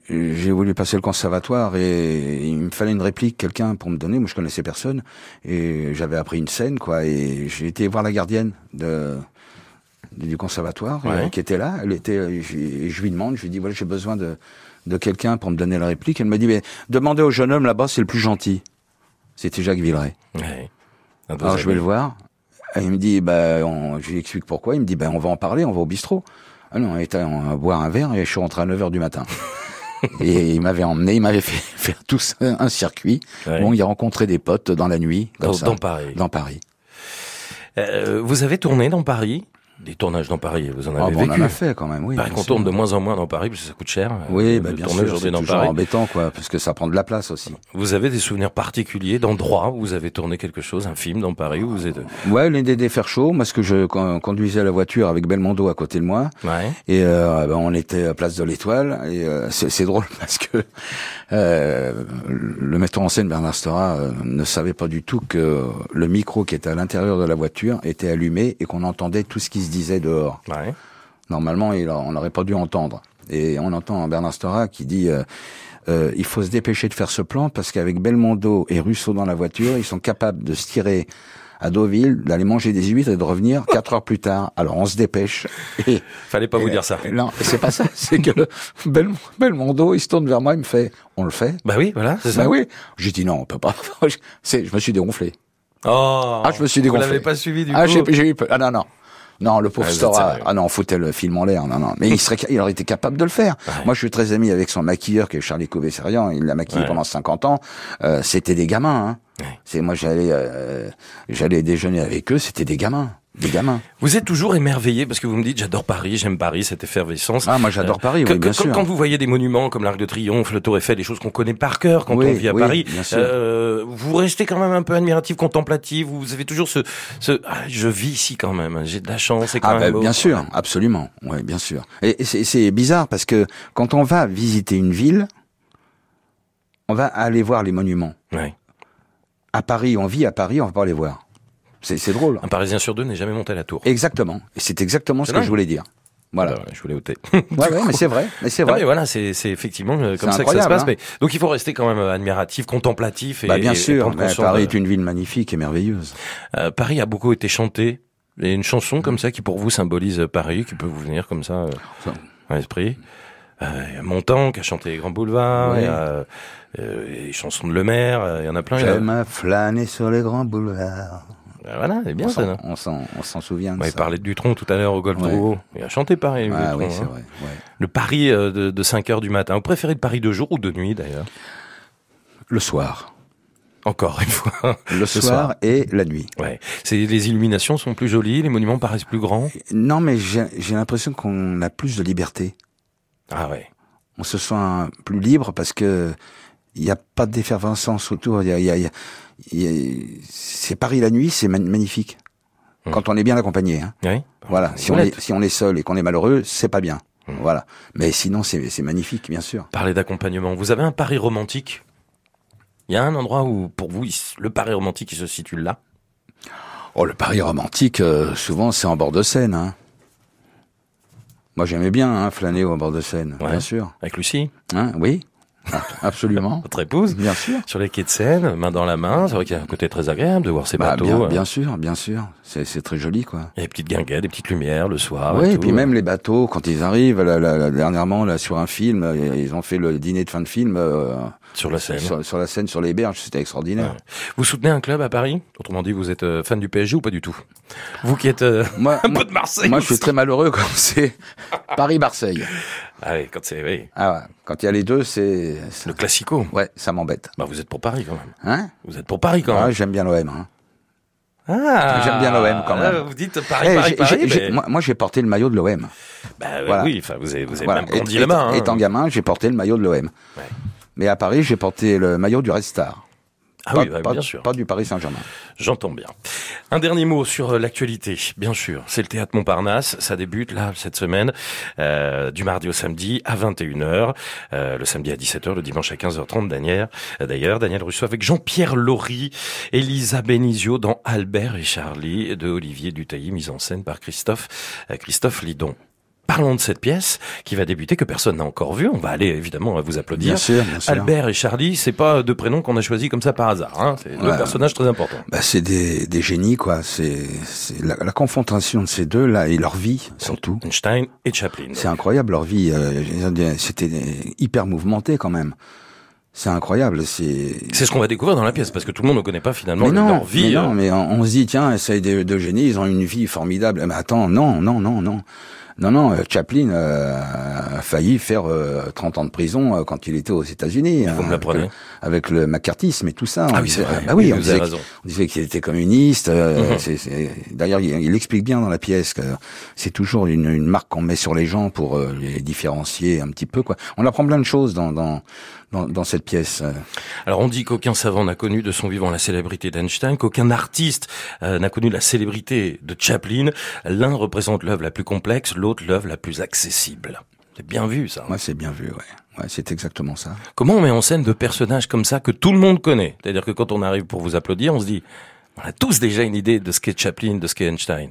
j'ai voulu passer le conservatoire et il me fallait une réplique, quelqu'un pour me donner. Moi, je connaissais personne. Et j'avais appris une scène, quoi. Et j'ai été voir la gardienne de du conservatoire, Ouais. euh, qui était là. Elle était... euh, Je lui demande, je lui dis, voilà, j'ai besoin de de quelqu'un pour me donner la réplique. Elle me dit, mais demandez au jeune homme là-bas, c'est le plus gentil. C'était Jacques Villeray. ouais. Alors je vais le voir. Et il me dit, bah, on, je lui explique pourquoi. Il me dit, bah, on va en parler, on va au bistrot. Ah non, on était va boire un verre et je suis rentré à 9h du matin. et il m'avait emmené, il m'avait fait faire tout un circuit. Ouais. Bon, il a rencontré des potes dans la nuit, comme dans, ça, dans Paris. dans Paris. Euh, vous avez tourné dans Paris des tournages dans Paris, vous en Ah, avez bon, on vécu. en a fait quand même, oui. Sûr. tourne de moins en moins dans Paris parce que ça coûte cher. Oui, euh, bah, de bien sûr, c'est dans toujours Paris. embêtant, quoi, parce que ça prend de la place aussi. Vous avez des souvenirs particuliers d'endroits où vous avez tourné quelque chose, un film dans Paris où vous êtes. Ouais, les des faire chaud, parce que je con- conduisais la voiture avec Belmondo à côté de moi, Ouais. et euh, ben, on était à Place de l'Étoile, et euh, c'est c'est drôle parce que euh, le metteur en scène Bernard Stora euh, ne savait pas du tout que le micro qui était à l'intérieur de la voiture était allumé et qu'on entendait tout ce qui se disait dehors. Ouais. Normalement, il, on n'aurait pas dû entendre. Et on entend Bernard Stora qui dit euh, euh, il faut se dépêcher de faire ce plan parce qu'avec Belmondo et Russo dans la voiture, ils sont capables de se tirer à Deauville, d'aller manger des huîtres et de revenir quatre heures plus tard. Alors on se dépêche. Et, Fallait pas vous dire ça. et Non, c'est pas ça. C'est que le Belmondo, il se tourne vers moi, il me fait on le fait Bah oui, voilà, c'est ça. Bah oui. J'ai dit non, on peut pas. Je me suis dégonflé. Oh. Ah, je me suis Vous dégonflé. l'avez pas suivi du ah, coup. j'ai eu peur. Ah non, non. Non, le pauvre Ah, Stora. Ah non, on foutait le film en l'air. Non, non. Mais il serait, il aurait été capable de le faire. Ouais. Moi, je suis très ami avec son maquilleur, qui est Charlie Couvé-Serian. Il l'a maquillé Ouais. pendant 50 ans. Euh, c'était des gamins, hein. Ouais. C'est, moi, j'allais, euh, j'allais déjeuner avec eux. C'était des gamins. Des gamins. Vous êtes toujours émerveillé parce que vous me dites j'adore Paris, j'aime Paris, cette effervescence. Ah, moi, j'adore Euh, Paris, oui, bien que- sûr. Quand vous voyez des monuments comme l'Arc de Triomphe, le Tour Eiffel, des choses qu'on connaît par cœur quand Oui, on vit à oui, Paris, euh, vous restez quand même un peu admiratif, contemplatif. Vous avez toujours ce, ce ah, je vis ici quand même. J'ai de la chance. C'est quand Ah, même bah, beau. bien sûr. Absolument. Oui, bien sûr. Et, et c'est, bizarre parce que quand on va visiter une ville, on va aller voir les monuments. À Paris, on vit à Paris, on va pas les voir. C'est, c'est drôle. Un Parisien sur deux n'est jamais monté à la Tour. Exactement. Et c'est exactement ce que je voulais dire. Voilà. Bah je voulais ôter. Ouais, ouais, mais c'est vrai. Mais c'est Non, vrai. mais voilà, c'est c'est effectivement euh, comme ça que ça se passe. hein. Mais, donc il faut rester quand même euh, admiratif, contemplatif et, bah, bien et- et sûr. prendre Mais Paris de- est une ville magnifique et merveilleuse. Euh, Paris a beaucoup été chanté. Il y a une chanson comme ça qui pour vous symbolise euh, Paris, qui peut vous venir comme ça euh, à l'esprit. Euh, il y a Montand qui a chanté les Grands Boulevards, Ouais. il y a euh, les chansons de Le Maire, euh, il y en a plein. en a- J'aime flâner sur les grands boulevards. Euh, Voilà, c'est bien on, ça. on, s'en, on s'en souvient Ouais, il parlait de Dutronc tout à l'heure au Golf Ouais. Drouot. Il a chanté Paris. Ah oui, hein. c'est vrai. Ouais. Le Paris euh, de, de 5 heures du matin. Vous préférez le Paris de jour ou de nuit d'ailleurs? Le soir. Encore une fois. Le, soir, et la nuit. Ouais. C'est les illuminations sont plus jolies, les monuments paraissent plus grands? Non, mais j'ai, j'ai l'impression qu'on a plus de liberté. Ah ouais. On se sent plus libre parce que il n'y a pas d'effervescence autour. Il y a, il y a- il y a- il y a- c'est Paris la nuit, c'est magnifique. Hum. Quand on est bien accompagné. Hein. Oui. Voilà. Si on, est, si on est seul et qu'on est malheureux, c'est pas bien. Hum. Voilà. Mais sinon, c'est, magnifique, bien sûr. Parler d'accompagnement. Vous avez un Paris romantique? Il y a un endroit où, pour vous, le Paris romantique, il se situe là? Oh, le Paris romantique, euh, souvent, c'est en bord de Seine. Hein. Moi, j'aimais bien hein, flâner au bord de Seine, Ouais. bien sûr. Avec Lucie, Hein, oui, absolument. votre épouse bien sûr. sur les quais de Seine, main dans la main. C'est vrai qu'il y a un côté très agréable de voir ces Bah, bateaux. bien, euh. bien sûr, bien sûr. C'est, très joli, quoi. Il y a des petites guinguettes, des petites lumières le soir. oui, et puis même les bateaux, quand ils arrivent, là, là, là, dernièrement, là, sur un film, euh, ils ont fait le dîner de fin de film euh, sur la Seine. sur, sur la scène, sur les berges, c'était extraordinaire. Ouais. Vous soutenez un club à Paris? Autrement dit, vous êtes euh, fan du PSG ou pas du tout? Vous qui êtes euh, Moi, un moi, peu de Marseille. moi, je suis très malheureux quand c'est Paris-Marseille. Ah oui, quand c'est oui, Ah ouais, quand il y a les deux, c'est... le classico. Ouais, ça m'embête. Bah, vous êtes pour Paris quand même. Hein? Vous êtes pour Paris quand Ah, même. J'aime bien l'OM. Hein. Ah, J'aime bien l'OM quand même. là, Vous dites Paris, Eh, Paris, Paris. mais- moi, moi, j'ai porté le maillot de l'OM. Bah, Voilà. oui, enfin, vous avez, vous avez Voilà. même grandi Et- la main. et- hein. Étant gamin, j'ai porté le maillot de l'OM. Ouais. Mais à Paris, j'ai porté le maillot du Red Star. Ah pas, oui, bah, pas- bien sûr. Pas du Paris Saint-Germain. J'entends bien. Un dernier mot sur euh, l'actualité, bien sûr. C'est le théâtre Montparnasse. Ça débute là cette semaine, euh, du mardi au samedi à 21h, euh, le samedi à 17h, le dimanche à 15h30. Daniel, euh, d'ailleurs, Daniel Russo avec Jean-Pierre Laurie, Elisa Benizio dans Albert et Charlie de Olivier Dutailly, mise en scène par Christophe euh, Christophe Lidon. Parlons de cette pièce qui va débuter que personne n'a encore vue. On va aller évidemment vous applaudir. Bien sûr, bien sûr. Albert et Charlie, c'est pas deux prénoms qu'on a choisis comme ça par hasard. Hein. C'est deux Ouais. personnages très importants. Bah, c'est des, des génies, quoi. C'est, c'est la, la confrontation de ces deux là et leur vie surtout. Einstein et Chaplin. C'est incroyable leur vie. euh, C'était hyper mouvementé quand même. C'est incroyable. C'est. C'est ce qu'on va découvrir dans la pièce, parce que tout le monde ne connaît pas finalement Mais leur vie. mais non, euh, mais on, on se dit tiens, c'est des deux génies, ils ont une vie formidable. Mais attends, non, non, non, non. Non, non, euh, Chaplin euh, a failli faire euh, 30 ans de prison euh, quand il était aux États-Unis. vous me l'apprenez. avec le macartisme et tout ça. Ah oui, c'est vrai. Bah oui, on disait, raison. on disait qu'il était communiste. euh, Mhm. D'ailleurs, il, il explique bien dans la pièce que c'est toujours une, une marque qu'on met sur les gens pour euh, les différencier un petit peu. Quoi. On apprend plein de choses dans dans dans, dans cette pièce. euh. Alors on dit qu'aucun savant n'a connu de son vivant la célébrité d'Einstein, qu'aucun artiste euh, n'a connu la célébrité de Chaplin. L'un représente l'œuvre la plus complexe, l'autre l'œuvre la plus accessible. C'est bien vu ça. Moi, c'est bien vu. Ouais, ouais c'est exactement ça. Comment on met en scène de personnages comme ça que tout le monde connaît? C'est-à-dire que quand on arrive pour vous applaudir, on se dit, on a tous déjà une idée de ce qu'est Chaplin, de ce qu'est Einstein.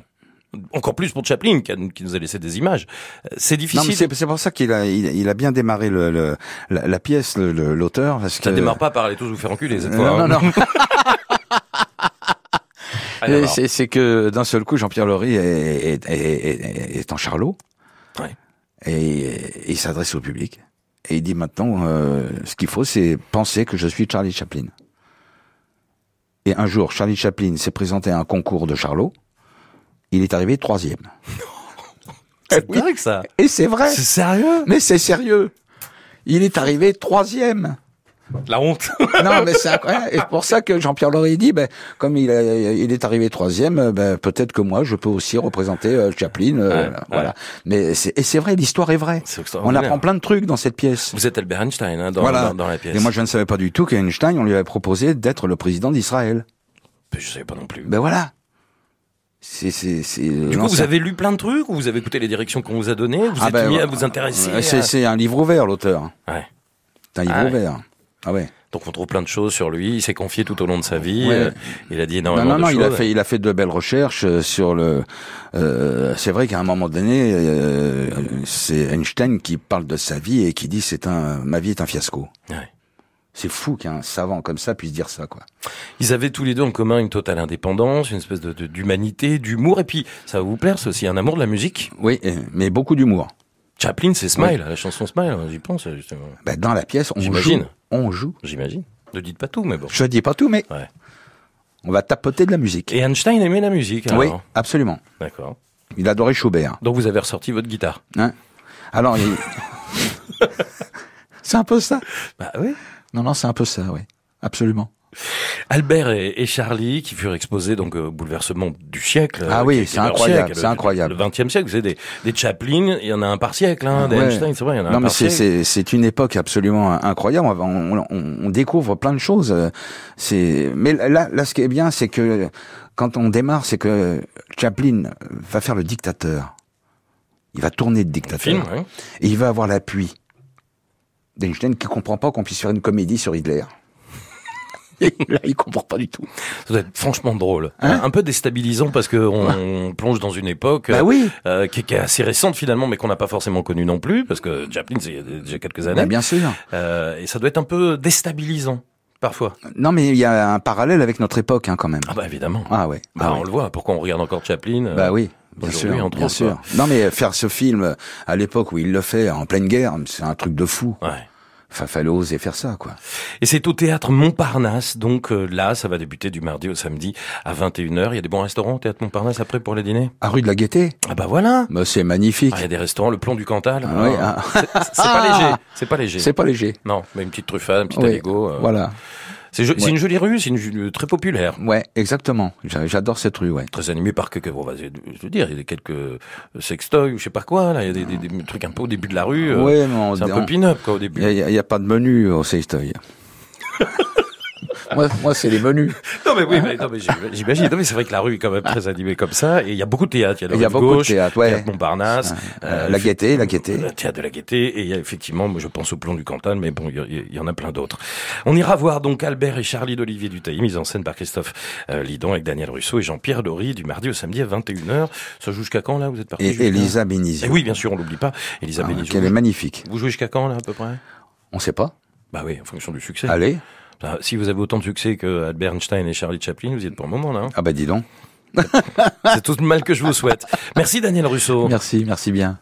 Encore plus pour Chaplin, qui, nous a laissé des images. Euh, C'est difficile. c'est pour ça qu'il a il, il a bien démarré le, le- la, la pièce l'auteur parce que ça démarre pas par aller tous vous faire enculer cette Euh, fois. non, hein. non, non. C'est c'est que d'un seul coup, Jean-Pierre Laurie est, est, est, est- en charlot Ouais. et, il s'adresse au public. Et il dit maintenant, euh, ce qu'il faut, c'est penser que je suis Charlie Chaplin. Et un jour, Charlie Chaplin s'est présenté à un concours de charlot. Il est arrivé troisième. C'est dingue ça. Et c'est vrai. C'est sérieux? Mais c'est sérieux. Il est arrivé troisième. La honte. Non, mais c'est incroyable. Et c'est pour ça que Jean-Pierre Laurie dit, ben, comme il, a- il est arrivé troisième, euh, ben, peut-être que moi, je peux aussi représenter euh, Chaplin. euh, Ouais, voilà. Mais c'est, et c'est vrai, l'histoire est vraie. C'est On apprend plein de trucs dans cette pièce. Vous êtes Albert Einstein hein, dans, voilà. dans, dans la pièce. Et moi, je ne savais pas du tout qu'Einstein, on lui avait proposé d'être le président d'Israël. je savais pas non plus. Ben voilà. C'est, c'est, c'est. du coup, vous avez lu plein de trucs ou vous avez écouté les directions qu'on vous a données Vous Ah êtes ben, mis à vous intéresser à- C'est, c'est un livre ouvert, l'auteur. Ouais. C'est un livre Ah ouais. ouvert. Ah ouais. Donc on trouve plein de choses sur lui. Il s'est confié tout au long de sa vie. Ouais. euh, il a dit énormément non, non, de il a choses. fait, il a fait de belles recherches euh, sur le. euh, c'est vrai qu'à un moment donné, euh, c'est Einstein qui parle de sa vie et qui dit c'est un, ma vie est un fiasco. Ouais. C'est fou qu'un savant comme ça puisse dire ça, quoi. Ils avaient tous les deux en commun une totale indépendance, une espèce de de- d'humanité, d'humour. Et puis, ça va vous plaire, c'est aussi un amour de la musique. Oui, mais beaucoup d'humour. Chaplin, c'est Smile, la chanson Smile. hein, J'y pense, justement. Ben, dans la pièce, on joue. On joue. J'imagine. Ne dites pas tout, mais bon. Je dis pas tout, mais Ouais. on va tapoter de la musique. Et Einstein aimait la musique. Alors. oui, absolument. D'accord. Il adorait Schubert. Donc vous avez ressorti votre guitare. Hein Alors, il... c'est un peu ça. Bah oui. Non, non, c'est un peu ça, oui. Absolument. Albert et, et Charlie, qui furent exposés donc au bouleversement du siècle. Ah euh, oui, c'est incroyable, c'est le- incroyable. Le 20e siècle, vous savez, des, des Chaplin, il y en a un par siècle, hein, des Ouais. Einstein, c'est vrai, il y en a Non, un mais c'est, siècle. c'est, c'est une époque absolument incroyable. On, on, on- découvre plein de choses. euh, C'est, mais là, là, ce qui est bien, c'est que quand on démarre, c'est que Chaplin va faire le dictateur. Il va tourner de dictateur. Film. Et il va avoir l'appui d'Einstein qui comprend pas qu'on puisse faire une comédie sur Hitler. Là, il comprend pas du tout. Ça doit être franchement drôle. Hein un peu déstabilisant parce que on plonge dans une époque Bah euh, oui. euh, qui, qui est assez récente finalement, mais qu'on n'a pas forcément connue non plus, parce que Chaplin, c'est il y a déjà quelques années. Bien sûr. Euh, et ça doit être un peu déstabilisant, parfois. Non, mais il y a un parallèle avec notre époque, hein, quand même. Ah bah évidemment. Ah ouais. Bah, Ah on ouais. le voit, pourquoi on regarde encore Chaplin euh, Bah oui, bien sûr, bien autres, sûr. quoi. Non mais faire ce film à l'époque où il le fait en pleine guerre, c'est un truc de fou. Ouais. Enfin, fallait oser faire ça, quoi. Et c'est au théâtre Montparnasse, donc euh, là, ça va débuter du mardi au samedi à 21h. Il y a des bons restaurants au théâtre Montparnasse après pour les dîners? À rue de la Gaîté, Ah bah voilà bah, c'est magnifique. Ah, Il y a des restaurants, le plomb du Cantal. Ah oui, Ah, ah. c'est- C'est pas léger, c'est pas léger. C'est pas léger. Non, mais une petite truffade, un petit Oui, aligot. euh, Voilà. C'est Ouais. une jolie rue, c'est une rue très populaire. Ouais, exactement. J'a- J'adore cette rue, ouais. Très animée par quelques, bon, je veux dire, il y a quelques euh, sextoys ou je sais pas quoi, là, il y a des, des- des trucs un peu au début de la rue. euh, ouais, mais on- c'est un on- peu pin-up, quoi, au début. Il y, a- il y a pas de menu au Sextoy. Moi, moi c'est les menus. Non mais oui, mais, non, mais j'im- j'imagine. Non mais c'est vrai que la rue est quand même très animée comme ça. Et il y a beaucoup de théâtre. Il y a, Il y a beaucoup de théâtre, ouais. théâtre Montparnasse, Euh, la Gaîté, la Gaîté. Le théâtre de la Gaîté. Et il y a effectivement, moi je pense au plomb du Cantal, mais bon, il y, en a plein d'autres. On ira voir donc Albert et Charlie d'Olivier Dutailly, mise en scène par Christophe euh, Lidon avec Daniel Russo et Jean-Pierre Laurie du mardi au samedi à 21h. Ça joue jusqu'à quand là? Vous êtes parti Et Elisa Benizio. Eh oui, bien sûr, on l'oublie pas. Elisa Ah, Benizio. qu'elle est magnifique. Vous jouez jusqu'à quand là à peu près? On sait pas. Bah oui, en fonction du succès. Allez. Ah, Si vous avez autant de succès que Albert Einstein et Charlie Chaplin, vous y êtes pour le moment là. hein. Ah bah dis donc. C'est tout le mal que je vous souhaite. Merci Daniel Russo. Merci, merci bien.